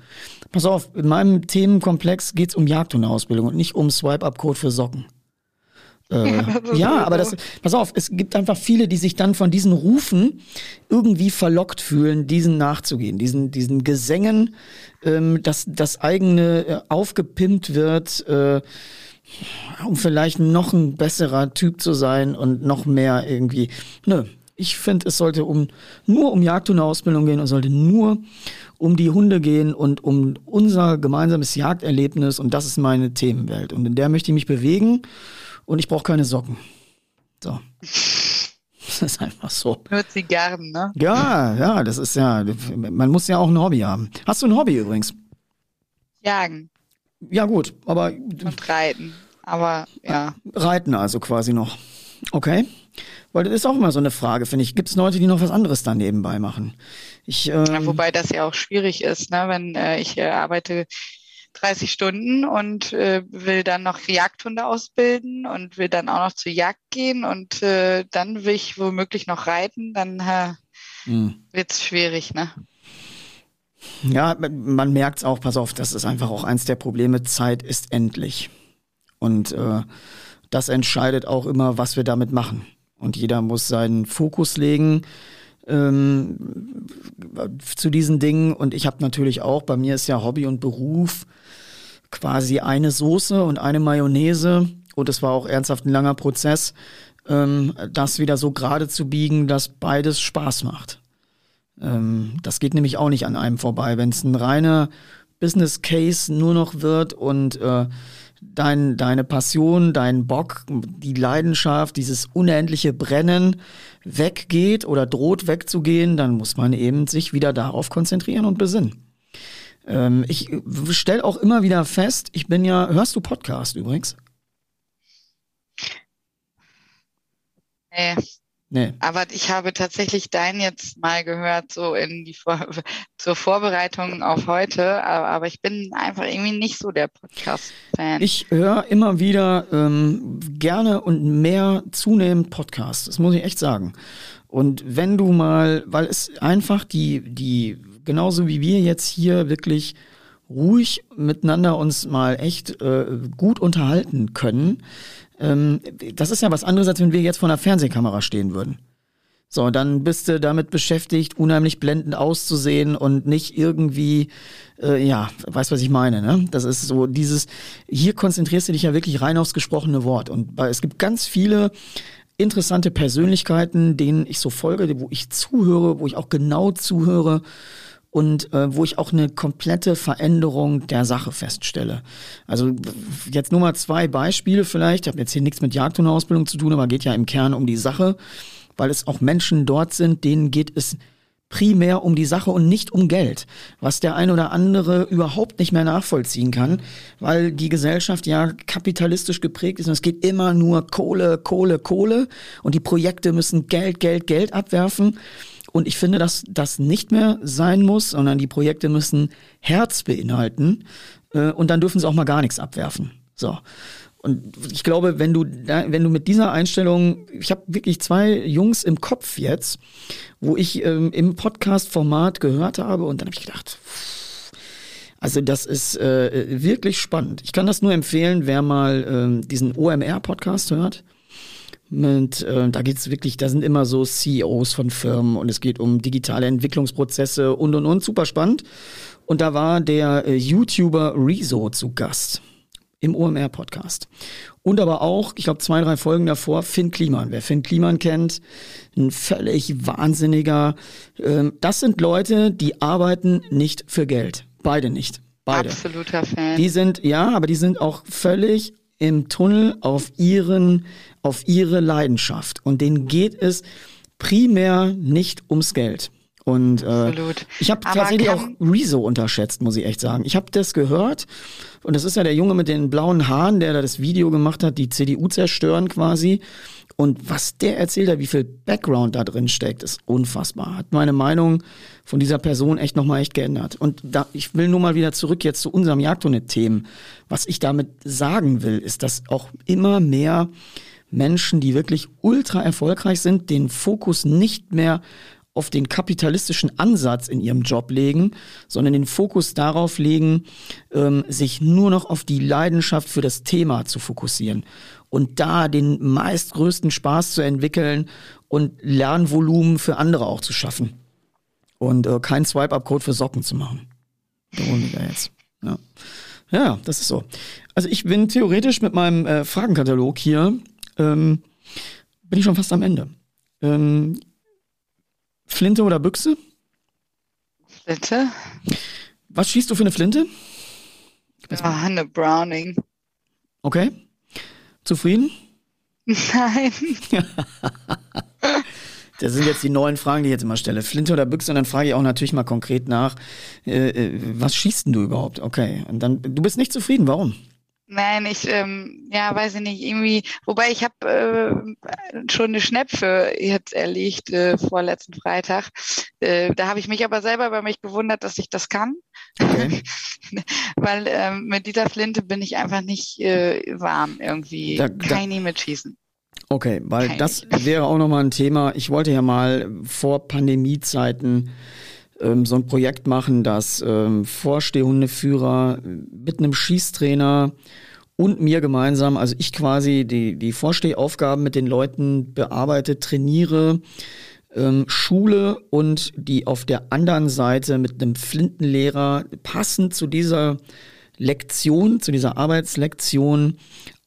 Pass auf, in meinem Themenkomplex geht's um Jagdhundeausbildung und nicht um Swipe-Up-Code für Socken. Äh, ja, <laughs> aber das, pass auf, es gibt einfach viele, die sich dann von diesen Rufen irgendwie verlockt fühlen, diesen nachzugehen, diesen, diesen Gesängen, ähm, dass das eigene äh, aufgepimpt wird, äh, um vielleicht noch ein besserer Typ zu sein und noch mehr irgendwie. Nö, ich finde, es sollte um nur um Jagdhundeausbildung gehen und sollte nur um die Hunde gehen und um unser gemeinsames Jagderlebnis und das ist meine Themenwelt. Und in der möchte ich mich bewegen und ich brauche keine Socken. So. Das ist einfach so. Nur Zigarren, ne? Ja, ja, das ist ja, man muss ja auch ein Hobby haben. Hast du ein Hobby übrigens? Jagen. Ja, gut, aber. Und reiten. Aber ja. Reiten also quasi noch. Okay. Weil das ist auch immer so eine Frage, finde ich. Gibt es Leute, die noch was anderes da nebenbei machen? Ich, ähm, ja, wobei das ja auch schwierig ist, ne? Wenn äh, ich äh, arbeite 30 Stunden und äh, will dann noch Jagdhunde ausbilden und will dann auch noch zur Jagd gehen und äh, dann will ich womöglich noch reiten, dann äh, hm. wird es schwierig, ne? Ja, man merkt es auch, pass auf, das ist einfach auch eins der Probleme, Zeit ist endlich. Und äh, das entscheidet auch immer, was wir damit machen. Und jeder muss seinen Fokus legen ähm, zu diesen Dingen. Und ich habe natürlich auch, bei mir ist ja Hobby und Beruf quasi eine Soße und eine Mayonnaise. Und es war auch ernsthaft ein langer Prozess, ähm, das wieder so gerade zu biegen, dass beides Spaß macht. Ähm, das geht nämlich auch nicht an einem vorbei. Wenn es ein reiner Business Case nur noch wird und äh, dein, deine Passion, dein Bock, die Leidenschaft, dieses unendliche Brennen weggeht oder droht wegzugehen, dann muss man eben sich wieder darauf konzentrieren und besinnen. Ähm, ich stelle auch immer wieder fest, ich bin ja, hörst du Podcast übrigens? Nee. Nee. Aber ich habe tatsächlich deinen jetzt mal gehört, so in die Vor <laughs> zur Vorbereitung auf heute. Aber, aber, ich bin einfach irgendwie nicht so der Podcast-Fan. Ich höre immer wieder ähm, gerne und mehr zunehmend Podcasts. Das muss ich echt sagen. Und wenn du mal, weil es einfach die, die, genauso wie wir jetzt hier wirklich ruhig miteinander uns mal echt äh, gut unterhalten können, ähm, das ist ja was anderes, als wenn wir jetzt vor einer Fernsehkamera stehen würden. So, dann bist du damit beschäftigt, unheimlich blendend auszusehen und nicht irgendwie, äh, ja, weißt was ich meine, ne? Das ist so dieses, hier konzentrierst du dich ja wirklich rein aufs gesprochene Wort. Und es gibt ganz viele interessante Persönlichkeiten, denen ich so folge, wo ich zuhöre, wo ich auch genau zuhöre und äh, wo ich auch eine komplette Veränderung der Sache feststelle. Also jetzt nur mal zwei Beispiele vielleicht. Ich habe jetzt hier nichts mit Jagdhundeausbildung zu tun, aber geht ja im Kern um die Sache, weil es auch Menschen dort sind, denen geht es primär um die Sache und nicht um Geld, was der ein oder andere überhaupt nicht mehr nachvollziehen kann, weil die Gesellschaft ja kapitalistisch geprägt ist und es geht immer nur Kohle, Kohle, Kohle und die Projekte müssen Geld, Geld, Geld abwerfen. Und ich finde, dass das nicht mehr sein muss, sondern die Projekte müssen Herz beinhalten äh, und dann dürfen sie auch mal gar nichts abwerfen. So. Und ich glaube, wenn du, wenn du mit dieser Einstellung, ich habe wirklich zwei Jungs im Kopf jetzt, wo ich ähm, im Podcast-Format gehört habe und dann habe ich gedacht, also das ist äh, wirklich spannend. Ich kann das nur empfehlen, wer mal äh, diesen OMR-Podcast hört. Mit, äh, da geht's wirklich, da sind immer so CEOs von Firmen und es geht um digitale Entwicklungsprozesse und und und, super spannend. Und da war der äh, YouTuber Rezo zu Gast im OMR-Podcast. Und aber auch, ich glaube, zwei, drei Folgen davor, Finn Kliman. Wer Finn Kliman kennt, ein völlig wahnsinniger. Ähm, das sind Leute, die arbeiten nicht für Geld. Beide nicht. Beide. Absoluter Fan. Die sind, ja, aber die sind auch völlig im Tunnel auf ihren, auf ihre Leidenschaft. Und denen geht es primär nicht ums Geld. Und äh, ich habe tatsächlich auch Rezo unterschätzt, muss ich echt sagen. Ich habe das gehört und das ist ja der Junge mit den blauen Haaren, der da das Video gemacht hat, die CDU zerstören quasi. Und was der erzählt hat, wie viel Background da drin steckt, ist unfassbar. Hat meine Meinung von dieser Person echt nochmal echt geändert. Und da, ich will nur mal wieder zurück jetzt zu unserem Jagdhunde-Themen. Was ich damit sagen will, ist, dass auch immer mehr Menschen, die wirklich ultra erfolgreich sind, den Fokus nicht mehr auf den kapitalistischen Ansatz in ihrem Job legen, sondern den Fokus darauf legen, ähm, sich nur noch auf die Leidenschaft für das Thema zu fokussieren und da den meistgrößten Spaß zu entwickeln und Lernvolumen für andere auch zu schaffen und äh, keinen Swipe-Up-Code für Socken zu machen. Jetzt. Ja. ja, das ist so. Also ich bin theoretisch mit meinem äh, Fragenkatalog hier, ähm, bin ich schon fast am Ende. Ähm, Flinte oder Büchse? Flinte. Was schießt du für eine Flinte? Ja, eine Browning. Okay. Zufrieden? Nein. <laughs> Das sind jetzt die neuen Fragen, die ich jetzt immer stelle. Flinte oder Büchse? Und dann frage ich auch natürlich mal konkret nach, äh, äh was schießt denn du überhaupt? Okay. Und dann, du bist nicht zufrieden. Warum? Nein, ich, ähm, ja, weiß ich nicht, irgendwie, wobei ich habe äh, schon eine Schnepfe jetzt erlegt äh, vor letzten Freitag. Äh, da habe ich mich aber selber bei mich gewundert, dass ich das kann. Okay. <laughs> Weil ähm, mit dieser Flinte bin ich einfach nicht äh, warm irgendwie. Da, da, Kann ich nie mitschießen. Okay, weil Kein das wäre auch nochmal ein Thema. Ich wollte ja mal vor Pandemiezeiten ähm, so ein Projekt machen, dass ähm, Vorstehhundeführer mit einem Schießtrainer und mir gemeinsam, also ich quasi die, die Vorstehaufgaben mit den Leuten bearbeite, trainiere, ähm, Schule und die auf der anderen Seite mit einem Flintenlehrer passend zu dieser Lektion, zu dieser Arbeitslektion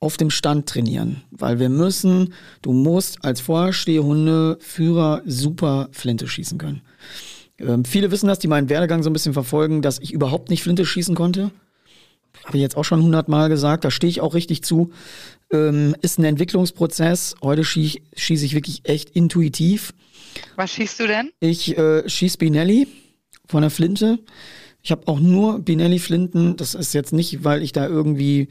auf dem Stand trainieren. Weil wir müssen, du musst als Vorstehhundeführer super Flinte schießen können. Ähm, viele wissen das, die meinen Werdegang so ein bisschen verfolgen, dass ich überhaupt nicht Flinte schießen konnte. Habe ich jetzt auch schon hundertmal gesagt, da stehe ich auch richtig zu. Ähm, ist ein Entwicklungsprozess. Heute schieße schieß ich wirklich echt intuitiv. Was schießt du denn? Ich äh, schieße Binelli von der Flinte. Ich habe auch nur Binelli-Flinten. Das ist jetzt nicht, weil ich da irgendwie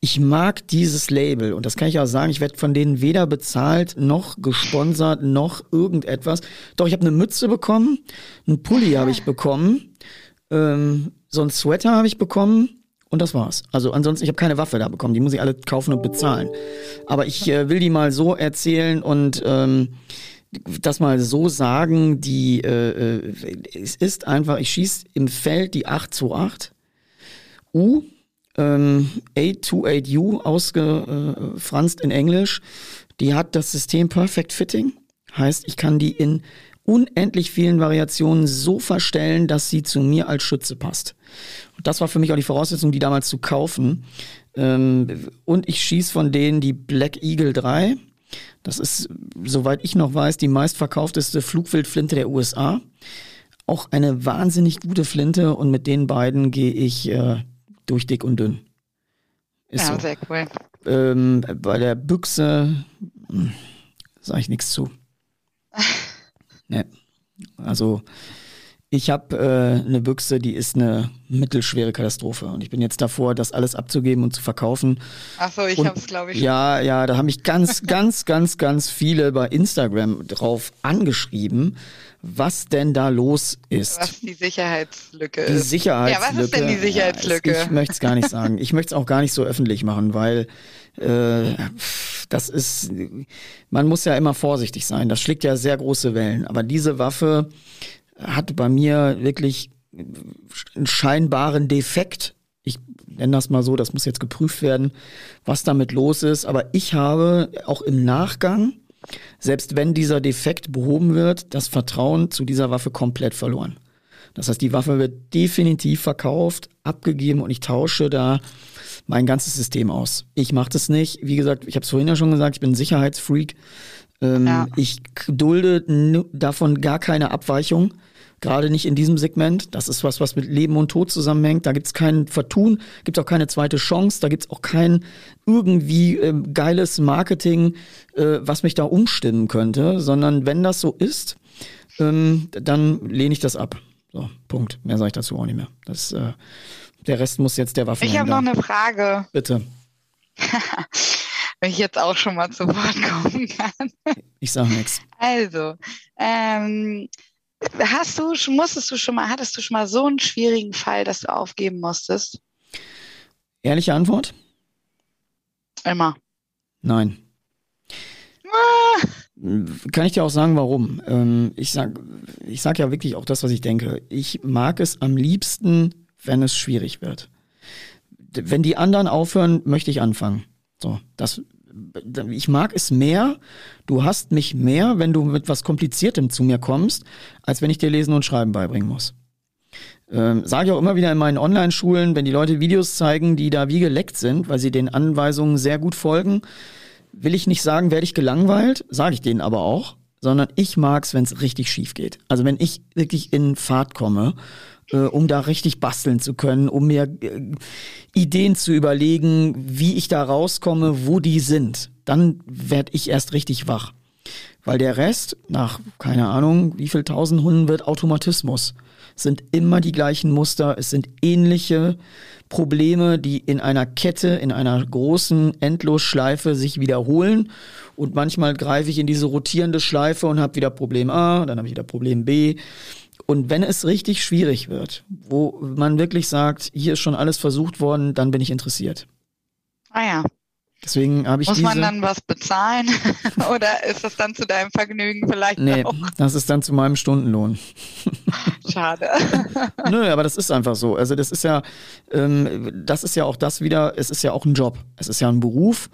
ich mag dieses Label und das kann ich auch sagen, ich werde von denen weder bezahlt noch gesponsert noch irgendetwas. Doch, ich habe eine Mütze bekommen, einen Pulli habe ich bekommen, ähm, so ein Sweater habe ich bekommen und das war's. Also ansonsten, ich habe keine Waffe da bekommen, die muss ich alle kaufen und bezahlen. Aber ich äh, will die mal so erzählen und ähm, das mal so sagen, die äh, äh, es ist einfach, ich schieße im Feld die 828 U ähm, 828U ausgefranst in Englisch. Die hat das System Perfect Fitting. Heißt, ich kann die in unendlich vielen Variationen so verstellen, dass sie zu mir als Schütze passt. Und das war für mich auch die Voraussetzung, die damals zu kaufen. Ähm, und ich schieße von denen die Black Eagle 3. Das ist, soweit ich noch weiß, die meistverkaufteste Flugwildflinte der USA. Auch eine wahnsinnig gute Flinte und mit den beiden gehe ich äh, durch dick und dünn. Ist ja, so. sehr cool. Ähm, bei der Büchse hm, sage ich nichts zu. <laughs> ne. Also ich habe äh, eine Büchse, die ist eine mittelschwere Katastrophe und ich bin jetzt davor, das alles abzugeben und zu verkaufen. Ach so, ich habe es glaube ich. Ja, ja, da haben mich ganz, <laughs> ganz, ganz, ganz viele bei Instagram drauf angeschrieben, was denn da los ist. Was die Sicherheitslücke ist. Die Sicherheitslücke. Ja, was ist denn die Sicherheitslücke? Ja, ich möchte es gar nicht sagen. Ich möchte es auch gar nicht so öffentlich machen, weil äh, das ist, man muss ja immer vorsichtig sein. Das schlägt ja sehr große Wellen. Aber diese Waffe hat bei mir wirklich einen scheinbaren Defekt. Ich nenne das mal so, das muss jetzt geprüft werden, was damit los ist. Aber ich habe auch im Nachgang selbst wenn dieser Defekt behoben wird, das Vertrauen zu dieser Waffe komplett verloren. Das heißt, die Waffe wird definitiv verkauft, abgegeben und ich tausche da mein ganzes System aus. Ich mache das nicht. Wie gesagt, ich habe es vorhin ja schon gesagt, ich bin ein Sicherheitsfreak. Ähm, ja. Ich dulde davon gar keine Abweichung. Gerade nicht in diesem Segment. Das ist was, was mit Leben und Tod zusammenhängt. Da gibt es kein Vertun, gibt auch keine zweite Chance, da gibt es auch kein irgendwie äh, geiles Marketing, äh, was mich da umstimmen könnte, sondern wenn das so ist, ähm, dann lehne ich das ab. So, Punkt. Mehr sage ich dazu auch nicht mehr. Das, äh, der Rest muss jetzt der Waffen. Ich habe noch eine Frage. Bitte. <laughs> Wenn ich jetzt auch schon mal zu Wort kommen kann. Ich sage nichts. Also, ähm, Hast du, musstest du schon mal, hattest du schon mal so einen schwierigen Fall, dass du aufgeben musstest? Ehrliche Antwort? Immer. Nein. Ah. Kann ich dir auch sagen, warum? Ähm, ich sag, ich sag ja wirklich auch das, was ich denke. Ich mag es am liebsten, wenn es schwierig wird. Wenn die anderen aufhören, möchte ich anfangen. So, das ich mag es mehr, du hast mich mehr, wenn du mit was Kompliziertem zu mir kommst, als wenn ich dir Lesen und Schreiben beibringen muss. Ähm, Sage ich auch immer wieder in meinen Online-Schulen, wenn die Leute Videos zeigen, die da wie geleckt sind, weil sie den Anweisungen sehr gut folgen, will ich nicht sagen, werde ich gelangweilt, sage ich denen aber auch, sondern ich mag's, wenn es richtig schief geht. Also wenn ich wirklich in Fahrt komme äh, um da richtig basteln zu können, um mir äh, Ideen zu überlegen, wie ich da rauskomme, wo die sind. Dann werde ich erst richtig wach. Weil der Rest, nach keine Ahnung, wie viel tausend Hunden wird Automatismus. Es sind immer die gleichen Muster, es sind ähnliche Probleme, die in einer Kette, in einer großen Endlosschleife sich wiederholen. Und manchmal greife ich in diese rotierende Schleife und habe wieder Problem A, dann habe ich wieder Problem B. Und wenn es richtig schwierig wird, wo man wirklich sagt, hier ist schon alles versucht worden, dann bin ich interessiert. Ah ja. Deswegen habe ich Muss man dann was bezahlen <laughs> oder ist das dann zu deinem Vergnügen vielleicht Nee, auch? das ist dann zu meinem Stundenlohn. <laughs> Schade. <laughs> Nö, aber das ist einfach so. Also das ist ja, ähm, das ist ja auch das wieder, es ist ja auch ein Job. Es ist ja ein Beruf.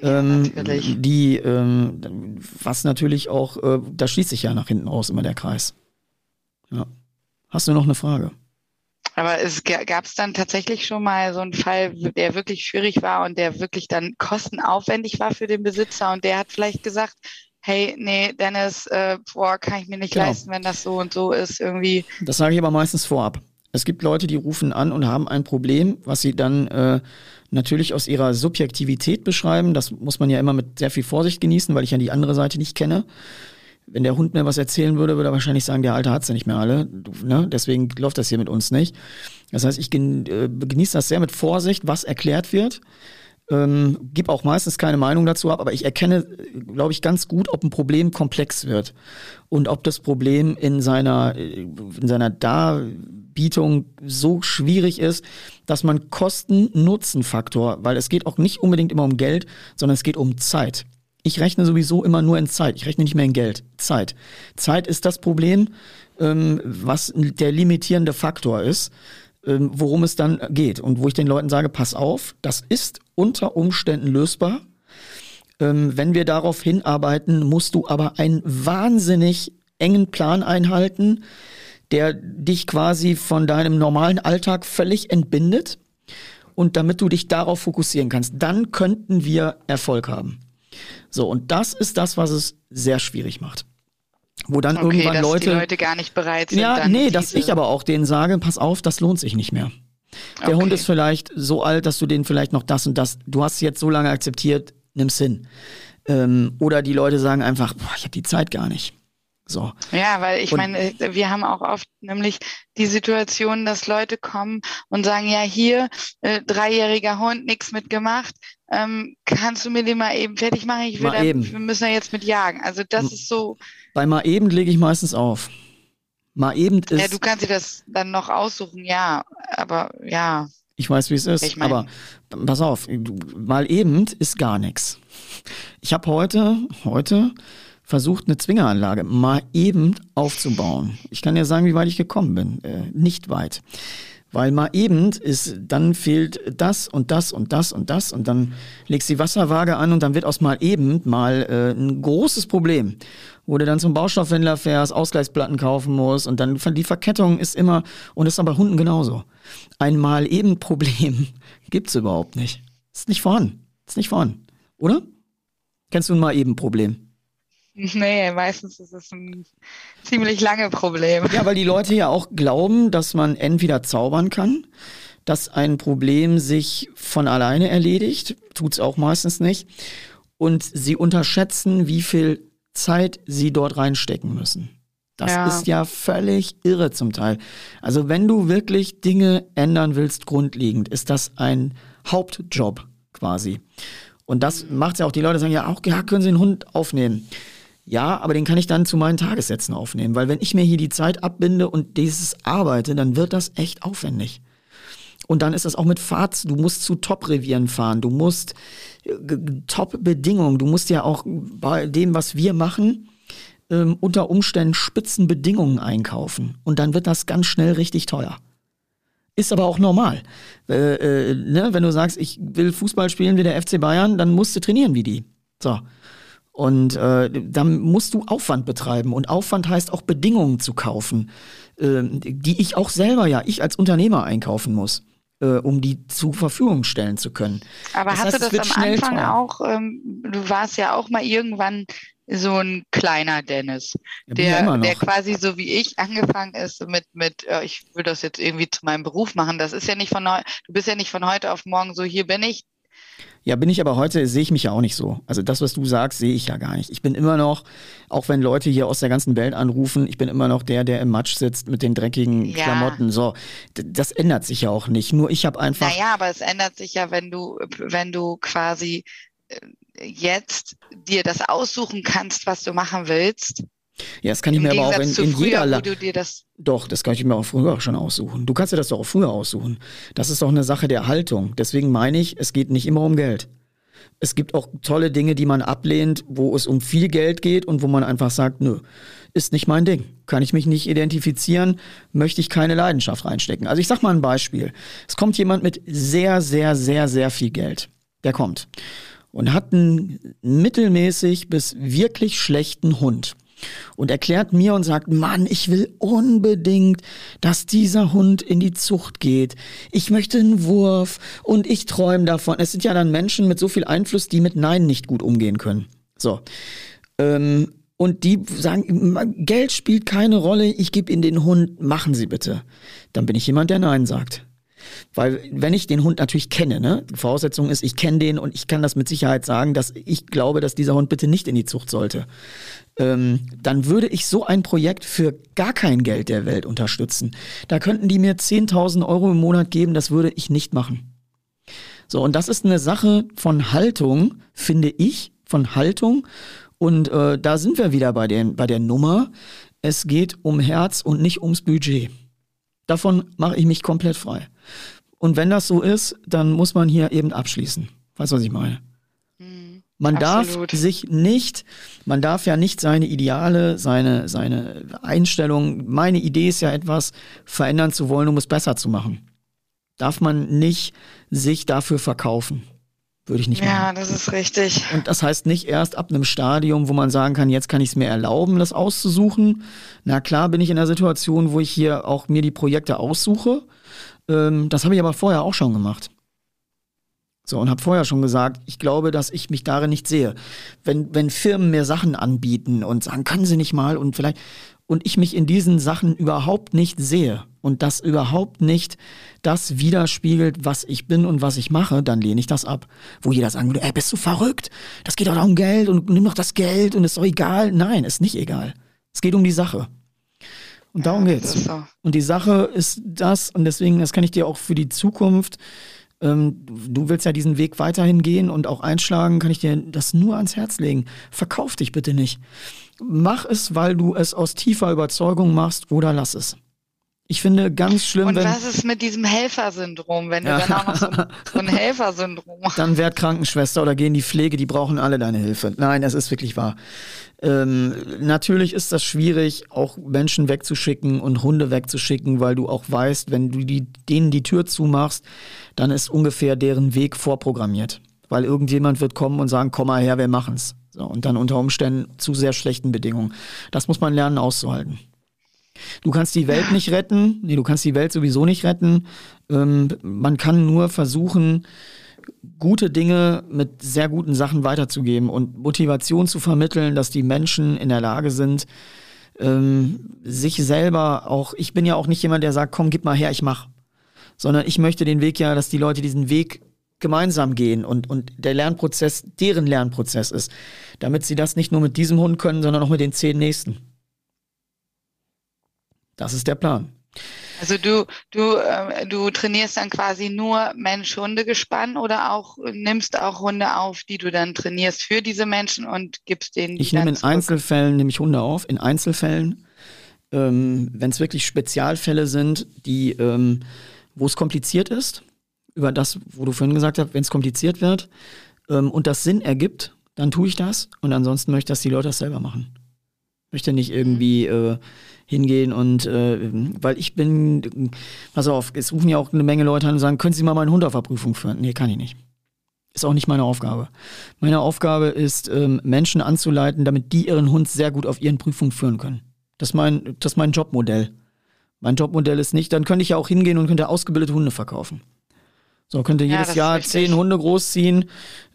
Ähm, natürlich. die, ähm, was natürlich auch, äh, da schließt sich ja nach hinten raus immer der Kreis. Ja. Hast du noch eine Frage? Aber es gab es dann tatsächlich schon mal so einen Fall, der wirklich schwierig war und der wirklich dann kostenaufwendig war für den Besitzer und der hat vielleicht gesagt, hey, nee, Dennis, äh, boah, kann ich mir nicht Genau. leisten, wenn das so und so ist irgendwie. Das sage ich aber meistens vorab. Es gibt Leute, die rufen an und haben ein Problem, was sie dann äh, natürlich aus ihrer Subjektivität beschreiben. Das muss man ja immer mit sehr viel Vorsicht genießen, weil ich ja die andere Seite nicht kenne. Wenn der Hund mir was erzählen würde, würde er wahrscheinlich sagen, der Alte hat's ja nicht mehr alle. Ne? Deswegen läuft das hier mit uns nicht. Das heißt, ich äh, genieße das sehr mit Vorsicht, was erklärt wird. Ähm, gib auch meistens keine Meinung dazu ab, aber ich erkenne, glaube ich, ganz gut, ob ein Problem komplex wird und ob das Problem in seiner, äh, in seiner Darbietung so schwierig ist, dass man Kosten-Nutzen-Faktor, weil es geht auch nicht unbedingt immer um Geld, sondern es geht um Zeit. Ich rechne sowieso immer nur in Zeit. Ich rechne nicht mehr in Geld. Zeit. Zeit ist das Problem, ähm, was der limitierende Faktor ist ähm, worum es dann geht und wo ich den Leuten sage, pass auf, das ist unter Umständen lösbar. Ähm, wenn wir darauf hinarbeiten, musst du aber einen wahnsinnig engen Plan einhalten, der dich quasi von deinem normalen Alltag völlig entbindet. Und damit du dich darauf fokussieren kannst, dann könnten wir Erfolg haben. So, und das ist das, was es sehr schwierig macht. Wo dann Okay, irgendwann dass Leute. die Leute gar nicht bereit sind. Ja, nee, dass ich aber auch denen sage, pass auf, das lohnt sich nicht mehr. Der Okay. Hund ist vielleicht so alt, dass du den vielleicht noch das und das, du hast es jetzt so lange akzeptiert, nimm's hin. Ähm, oder die Leute sagen einfach, boah, ich habe die Zeit gar nicht. So. Ja, weil ich Und- meine, wir haben auch oft nämlich die Situation, dass Leute kommen und sagen, ja, hier, äh, dreijähriger Hund, nichts mitgemacht, ähm, kannst du mir den mal eben fertig machen? Ich will Mal da, eben. wir müssen ja jetzt mit jagen. Also das ist so, Bei mal eben lege ich meistens auf. Mal eben ist, ja, du kannst dir das dann noch aussuchen, ja, aber ja, ich weiß, wie es ist, Ich mein- aber pass auf, du, mal eben ist gar nichts. Ich habe heute, heute versucht, eine Zwingeranlage mal eben aufzubauen. Ich kann dir sagen, wie weit ich gekommen bin. Äh, nicht weit. Weil mal eben ist, dann fehlt das und das und das und das und dann legst du die Wasserwaage an und dann wird aus mal eben mal äh, ein großes Problem, wo du dann zum Baustoffhändler fährst, Ausgleichsplatten kaufen musst und dann die Verkettung ist immer, und das ist aber Hunden genauso. Ein mal eben Problem <laughs> gibt's überhaupt nicht. Ist nicht vorhanden. Ist nicht vorhanden. Oder? Kennst du ein mal eben Problem? <laughs> nee, meistens ist es ein ziemlich lange Problem. Ja, weil die Leute ja auch glauben, dass man entweder zaubern kann, dass ein Problem sich von alleine erledigt, tut's auch meistens nicht, und sie unterschätzen, wie viel Zeit sie dort reinstecken müssen. Das Ja. ist ja völlig irre zum Teil. Also wenn du wirklich Dinge ändern willst, grundlegend, ist das ein Hauptjob quasi. Und das macht ja auch die Leute sagen, ja, auch ja, können Sie den Hund aufnehmen. Ja, aber den kann ich dann zu meinen Tagessätzen aufnehmen, weil wenn ich mir hier die Zeit abbinde und dieses arbeite, dann wird das echt aufwendig. Und dann ist das auch mit Fahrt, du musst zu Top-Revieren fahren, du musst äh, Top-Bedingungen, du musst ja auch bei dem, was wir machen, ähm, unter Umständen Spitzenbedingungen einkaufen. Und dann wird das ganz schnell richtig teuer. Ist aber auch normal. Äh, äh, ne? Wenn du sagst, ich will Fußball spielen wie der FC Bayern, dann musst du trainieren wie die. So. Und äh, dann musst du Aufwand betreiben. Und Aufwand heißt auch Bedingungen zu kaufen, ähm, die ich auch selber ja, ich als Unternehmer einkaufen muss, äh, um die zur Verfügung stellen zu können. Aber Das hast heißt, du das am Anfang teuer. auch, ähm, du warst ja auch mal irgendwann so ein kleiner Dennis, Ja, der, der quasi so wie ich angefangen ist mit, mit, äh, ich will das jetzt irgendwie zu meinem Beruf machen. Das ist ja nicht von neu, du bist ja nicht von heute auf morgen so, hier bin ich, Ja, bin ich aber heute, sehe ich mich ja auch nicht so. Also das, was du sagst, sehe ich ja gar nicht. Ich bin immer noch, auch wenn Leute hier aus der ganzen Welt anrufen, ich bin immer noch der, der im Matsch sitzt mit den dreckigen ja. Klamotten. So, das ändert sich ja auch nicht. Nur ich habe einfach. Naja, aber es ändert sich ja, wenn du, wenn du quasi äh, jetzt dir das aussuchen kannst, was du machen willst. Ja, das kann ich Im mir aber auch in, in früher, jeder La das Doch, das kann ich mir auch früher schon aussuchen. Du kannst dir das doch auch früher aussuchen. Das ist doch eine Sache der Haltung. Deswegen meine ich, es geht nicht immer um Geld. Es gibt auch tolle Dinge, die man ablehnt, wo es um viel Geld geht und wo man einfach sagt, nö, ist nicht mein Ding. Kann ich mich nicht identifizieren, möchte ich keine Leidenschaft reinstecken. Also ich sag mal ein Beispiel. Es kommt jemand mit sehr, sehr, sehr, sehr viel Geld. Der kommt und hat einen mittelmäßig bis wirklich schlechten Hund und erklärt mir und sagt, Mann, ich will unbedingt, dass dieser Hund in die Zucht geht. Ich möchte einen Wurf und ich träume davon. Es sind ja dann Menschen mit so viel Einfluss, die mit Nein nicht gut umgehen können. So. Ähm, und die sagen, Geld spielt keine Rolle, ich gebe Ihnen den Hund, machen Sie bitte. Dann bin ich jemand, der Nein sagt. Weil wenn ich den Hund natürlich kenne, ne, die Voraussetzung ist, ich kenne den und ich kann das mit Sicherheit sagen, dass ich glaube, dass dieser Hund bitte nicht in die Zucht sollte. Ähm, dann würde ich so ein Projekt für gar kein Geld der Welt unterstützen. Da könnten die mir 10.000 Euro im Monat geben, das würde ich nicht machen. So, und das ist eine Sache von Haltung, finde ich, von Haltung. Und äh, da sind wir wieder bei, den, bei der Nummer. Es geht um Herz und nicht ums Budget. Davon mache ich mich komplett frei. Und wenn das so ist, dann muss man hier eben abschließen. Weißt du, was ich meine? Mhm, man absolut. darf sich nicht, man darf ja nicht seine Ideale, seine, seine Einstellung, meine Idee ist ja etwas verändern zu wollen, um es besser zu machen. Darf man nicht sich dafür verkaufen. Würde ich nicht machen. Ja, das ist richtig. Und das heißt nicht erst ab einem Stadium, wo man sagen kann, jetzt kann ich es mir erlauben, das auszusuchen. Na klar bin ich in der Situation, wo ich hier auch mir die Projekte aussuche. Ähm, das habe ich aber vorher auch schon gemacht. So, und habe vorher schon gesagt, ich glaube, dass ich mich darin nicht sehe. Wenn, wenn Firmen mir Sachen anbieten und sagen, können sie nicht mal und vielleicht, und ich mich in diesen Sachen überhaupt nicht sehe und das überhaupt nicht das widerspiegelt, was ich bin und was ich mache, dann lehne ich das ab. Wo jeder sagen würde, ey, bist du verrückt? Das geht doch um Geld und nimm doch das Geld und ist doch egal. Nein, ist nicht egal. Es geht um die Sache. Und darum ja, geht's. So. Und die Sache ist das, und deswegen, das kann ich dir auch für die Zukunft, ähm, du willst ja diesen Weg weiterhin gehen und auch einschlagen, kann ich dir das nur ans Herz legen. Verkauf dich bitte nicht. Mach es, weil du es aus tiefer Überzeugung machst oder lass es. Ich finde ganz schlimm, Und wenn. was ist mit diesem Helfersyndrom, wenn du ja. dann auch noch so ein, so ein <laughs> Helfersyndrom hast? Dann werd Krankenschwester oder geh in die Pflege, die brauchen alle deine Hilfe. Nein, es ist wirklich wahr. Ähm, natürlich ist das schwierig, auch Menschen wegzuschicken und Hunde wegzuschicken, weil du auch weißt, wenn du die, denen die Tür zumachst, dann ist ungefähr deren Weg vorprogrammiert. Weil irgendjemand wird kommen und sagen, komm mal her, wir machen's. So, und dann unter Umständen zu sehr schlechten Bedingungen. Das muss man lernen auszuhalten. Du kannst die Welt nicht retten. Nee, du kannst die Welt sowieso nicht retten. Ähm, man kann nur versuchen, gute Dinge mit sehr guten Sachen weiterzugeben und Motivation zu vermitteln, dass die Menschen in der Lage sind, ähm, sich selber auch, ich bin ja auch nicht jemand, der sagt, komm, gib mal her, ich mach. Sondern ich möchte den Weg ja, dass die Leute diesen Weg gemeinsam gehen und, und der Lernprozess deren Lernprozess ist, damit sie das nicht nur mit diesem Hund können, sondern auch mit den zehn nächsten. Das ist der Plan. Also du, du, äh, du trainierst dann quasi nur Mensch-Hunde-Gespann oder auch nimmst auch Hunde auf, die du dann trainierst für diese Menschen und gibst denen. Ich nehme in zurück. Einzelfällen nehme ich Hunde auf, in Einzelfällen. Ähm, Wenn es wirklich Spezialfälle sind, die, ähm, wo es kompliziert ist, über das, wo du vorhin gesagt hast, wenn es kompliziert wird ähm, und das Sinn ergibt, dann tue ich das und ansonsten möchte ich, dass die Leute das selber machen. Ich möchte nicht irgendwie mhm. äh, hingehen und äh, weil ich bin, pass auf, es rufen ja auch eine Menge Leute an und sagen, können Sie mal meinen Hund auf der Prüfung führen? Nee, kann ich nicht. Ist auch nicht meine Aufgabe. Meine Aufgabe ist, ähm, Menschen anzuleiten, damit die ihren Hund sehr gut auf ihren Prüfungen führen können. Das ist mein, das ist mein Jobmodell. Mein Jobmodell ist nicht, dann könnte ich ja auch hingehen und könnte ausgebildete Hunde verkaufen. So könnte jedes ja, Jahr zehn Hunde großziehen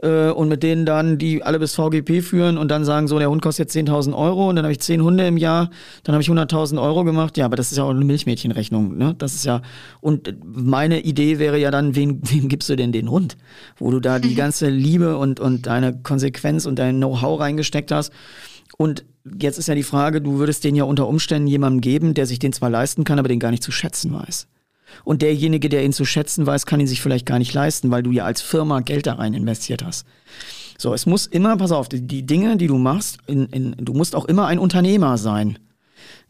äh, und mit denen dann die alle bis VGP führen und dann sagen, so, der Hund kostet jetzt 10.000 Euro und dann habe ich zehn Hunde im Jahr, dann habe ich 100.000 Euro gemacht. Ja, aber das ist ja auch eine Milchmädchenrechnung. Ne? Das ist ja, und meine Idee wäre ja dann, wem, <laughs> wem gibst du denn den Hund? Wo du da die <laughs> ganze Liebe und, und deine Konsequenz und dein Know-how reingesteckt hast. Und jetzt ist ja die Frage, du würdest den ja unter Umständen jemandem geben, der sich den zwar leisten kann, aber den gar nicht zu schätzen weiß. Und derjenige, der ihn zu schätzen weiß, kann ihn sich vielleicht gar nicht leisten, weil du ja als Firma Geld da rein investiert hast. So, es muss immer, pass auf, die, die Dinge, die du machst, in, in, du musst auch immer ein Unternehmer sein.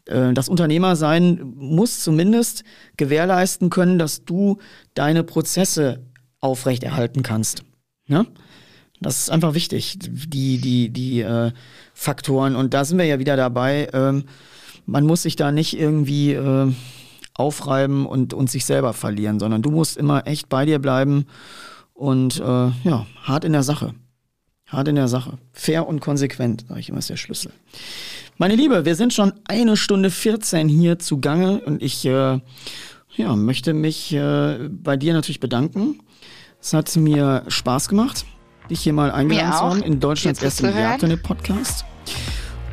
Äh, das Unternehmersein muss zumindest gewährleisten können, dass du deine Prozesse aufrechterhalten kannst. Ja? Das ist einfach wichtig, die, die, die äh, Faktoren. Und da sind wir ja wieder dabei. Ähm, man muss sich da nicht irgendwie äh, aufreiben und, und sich selber verlieren, sondern du musst immer echt bei dir bleiben und äh, ja, hart in der Sache. Hart in der Sache. Fair und konsequent, sage ich immer, ist der Schlüssel. Meine Liebe, wir sind schon eine Stunde 14 hier zugange und ich äh, ja, möchte mich äh, bei dir natürlich bedanken. Es hat mir Spaß gemacht, dich hier mal eingeladen zu haben in Deutschlands ersten Jagdhunde-Podcast.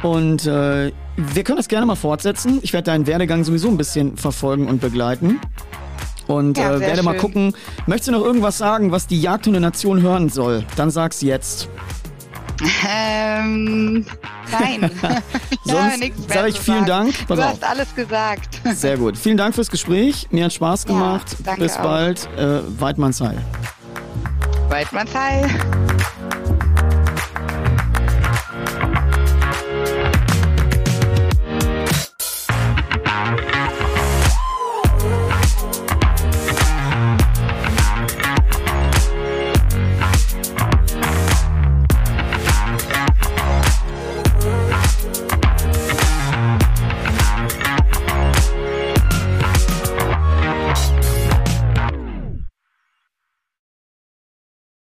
Und äh, wir können das gerne mal fortsetzen. Ich werde deinen Werdegang sowieso ein bisschen verfolgen und begleiten. Und ja, äh, werde schön. mal gucken. Möchtest du noch irgendwas sagen, was die Jagdhunde-Nation hören soll? Dann sag's jetzt. Ähm, nein. <laughs> Sonst sage ich vielen Dank. Pass du auf. hast alles gesagt. Sehr gut. Vielen Dank fürs Gespräch. Mir hat Spaß gemacht. Ja, Bis auch. bald. Äh, Weidmanns Heil. Weidmanns Heil.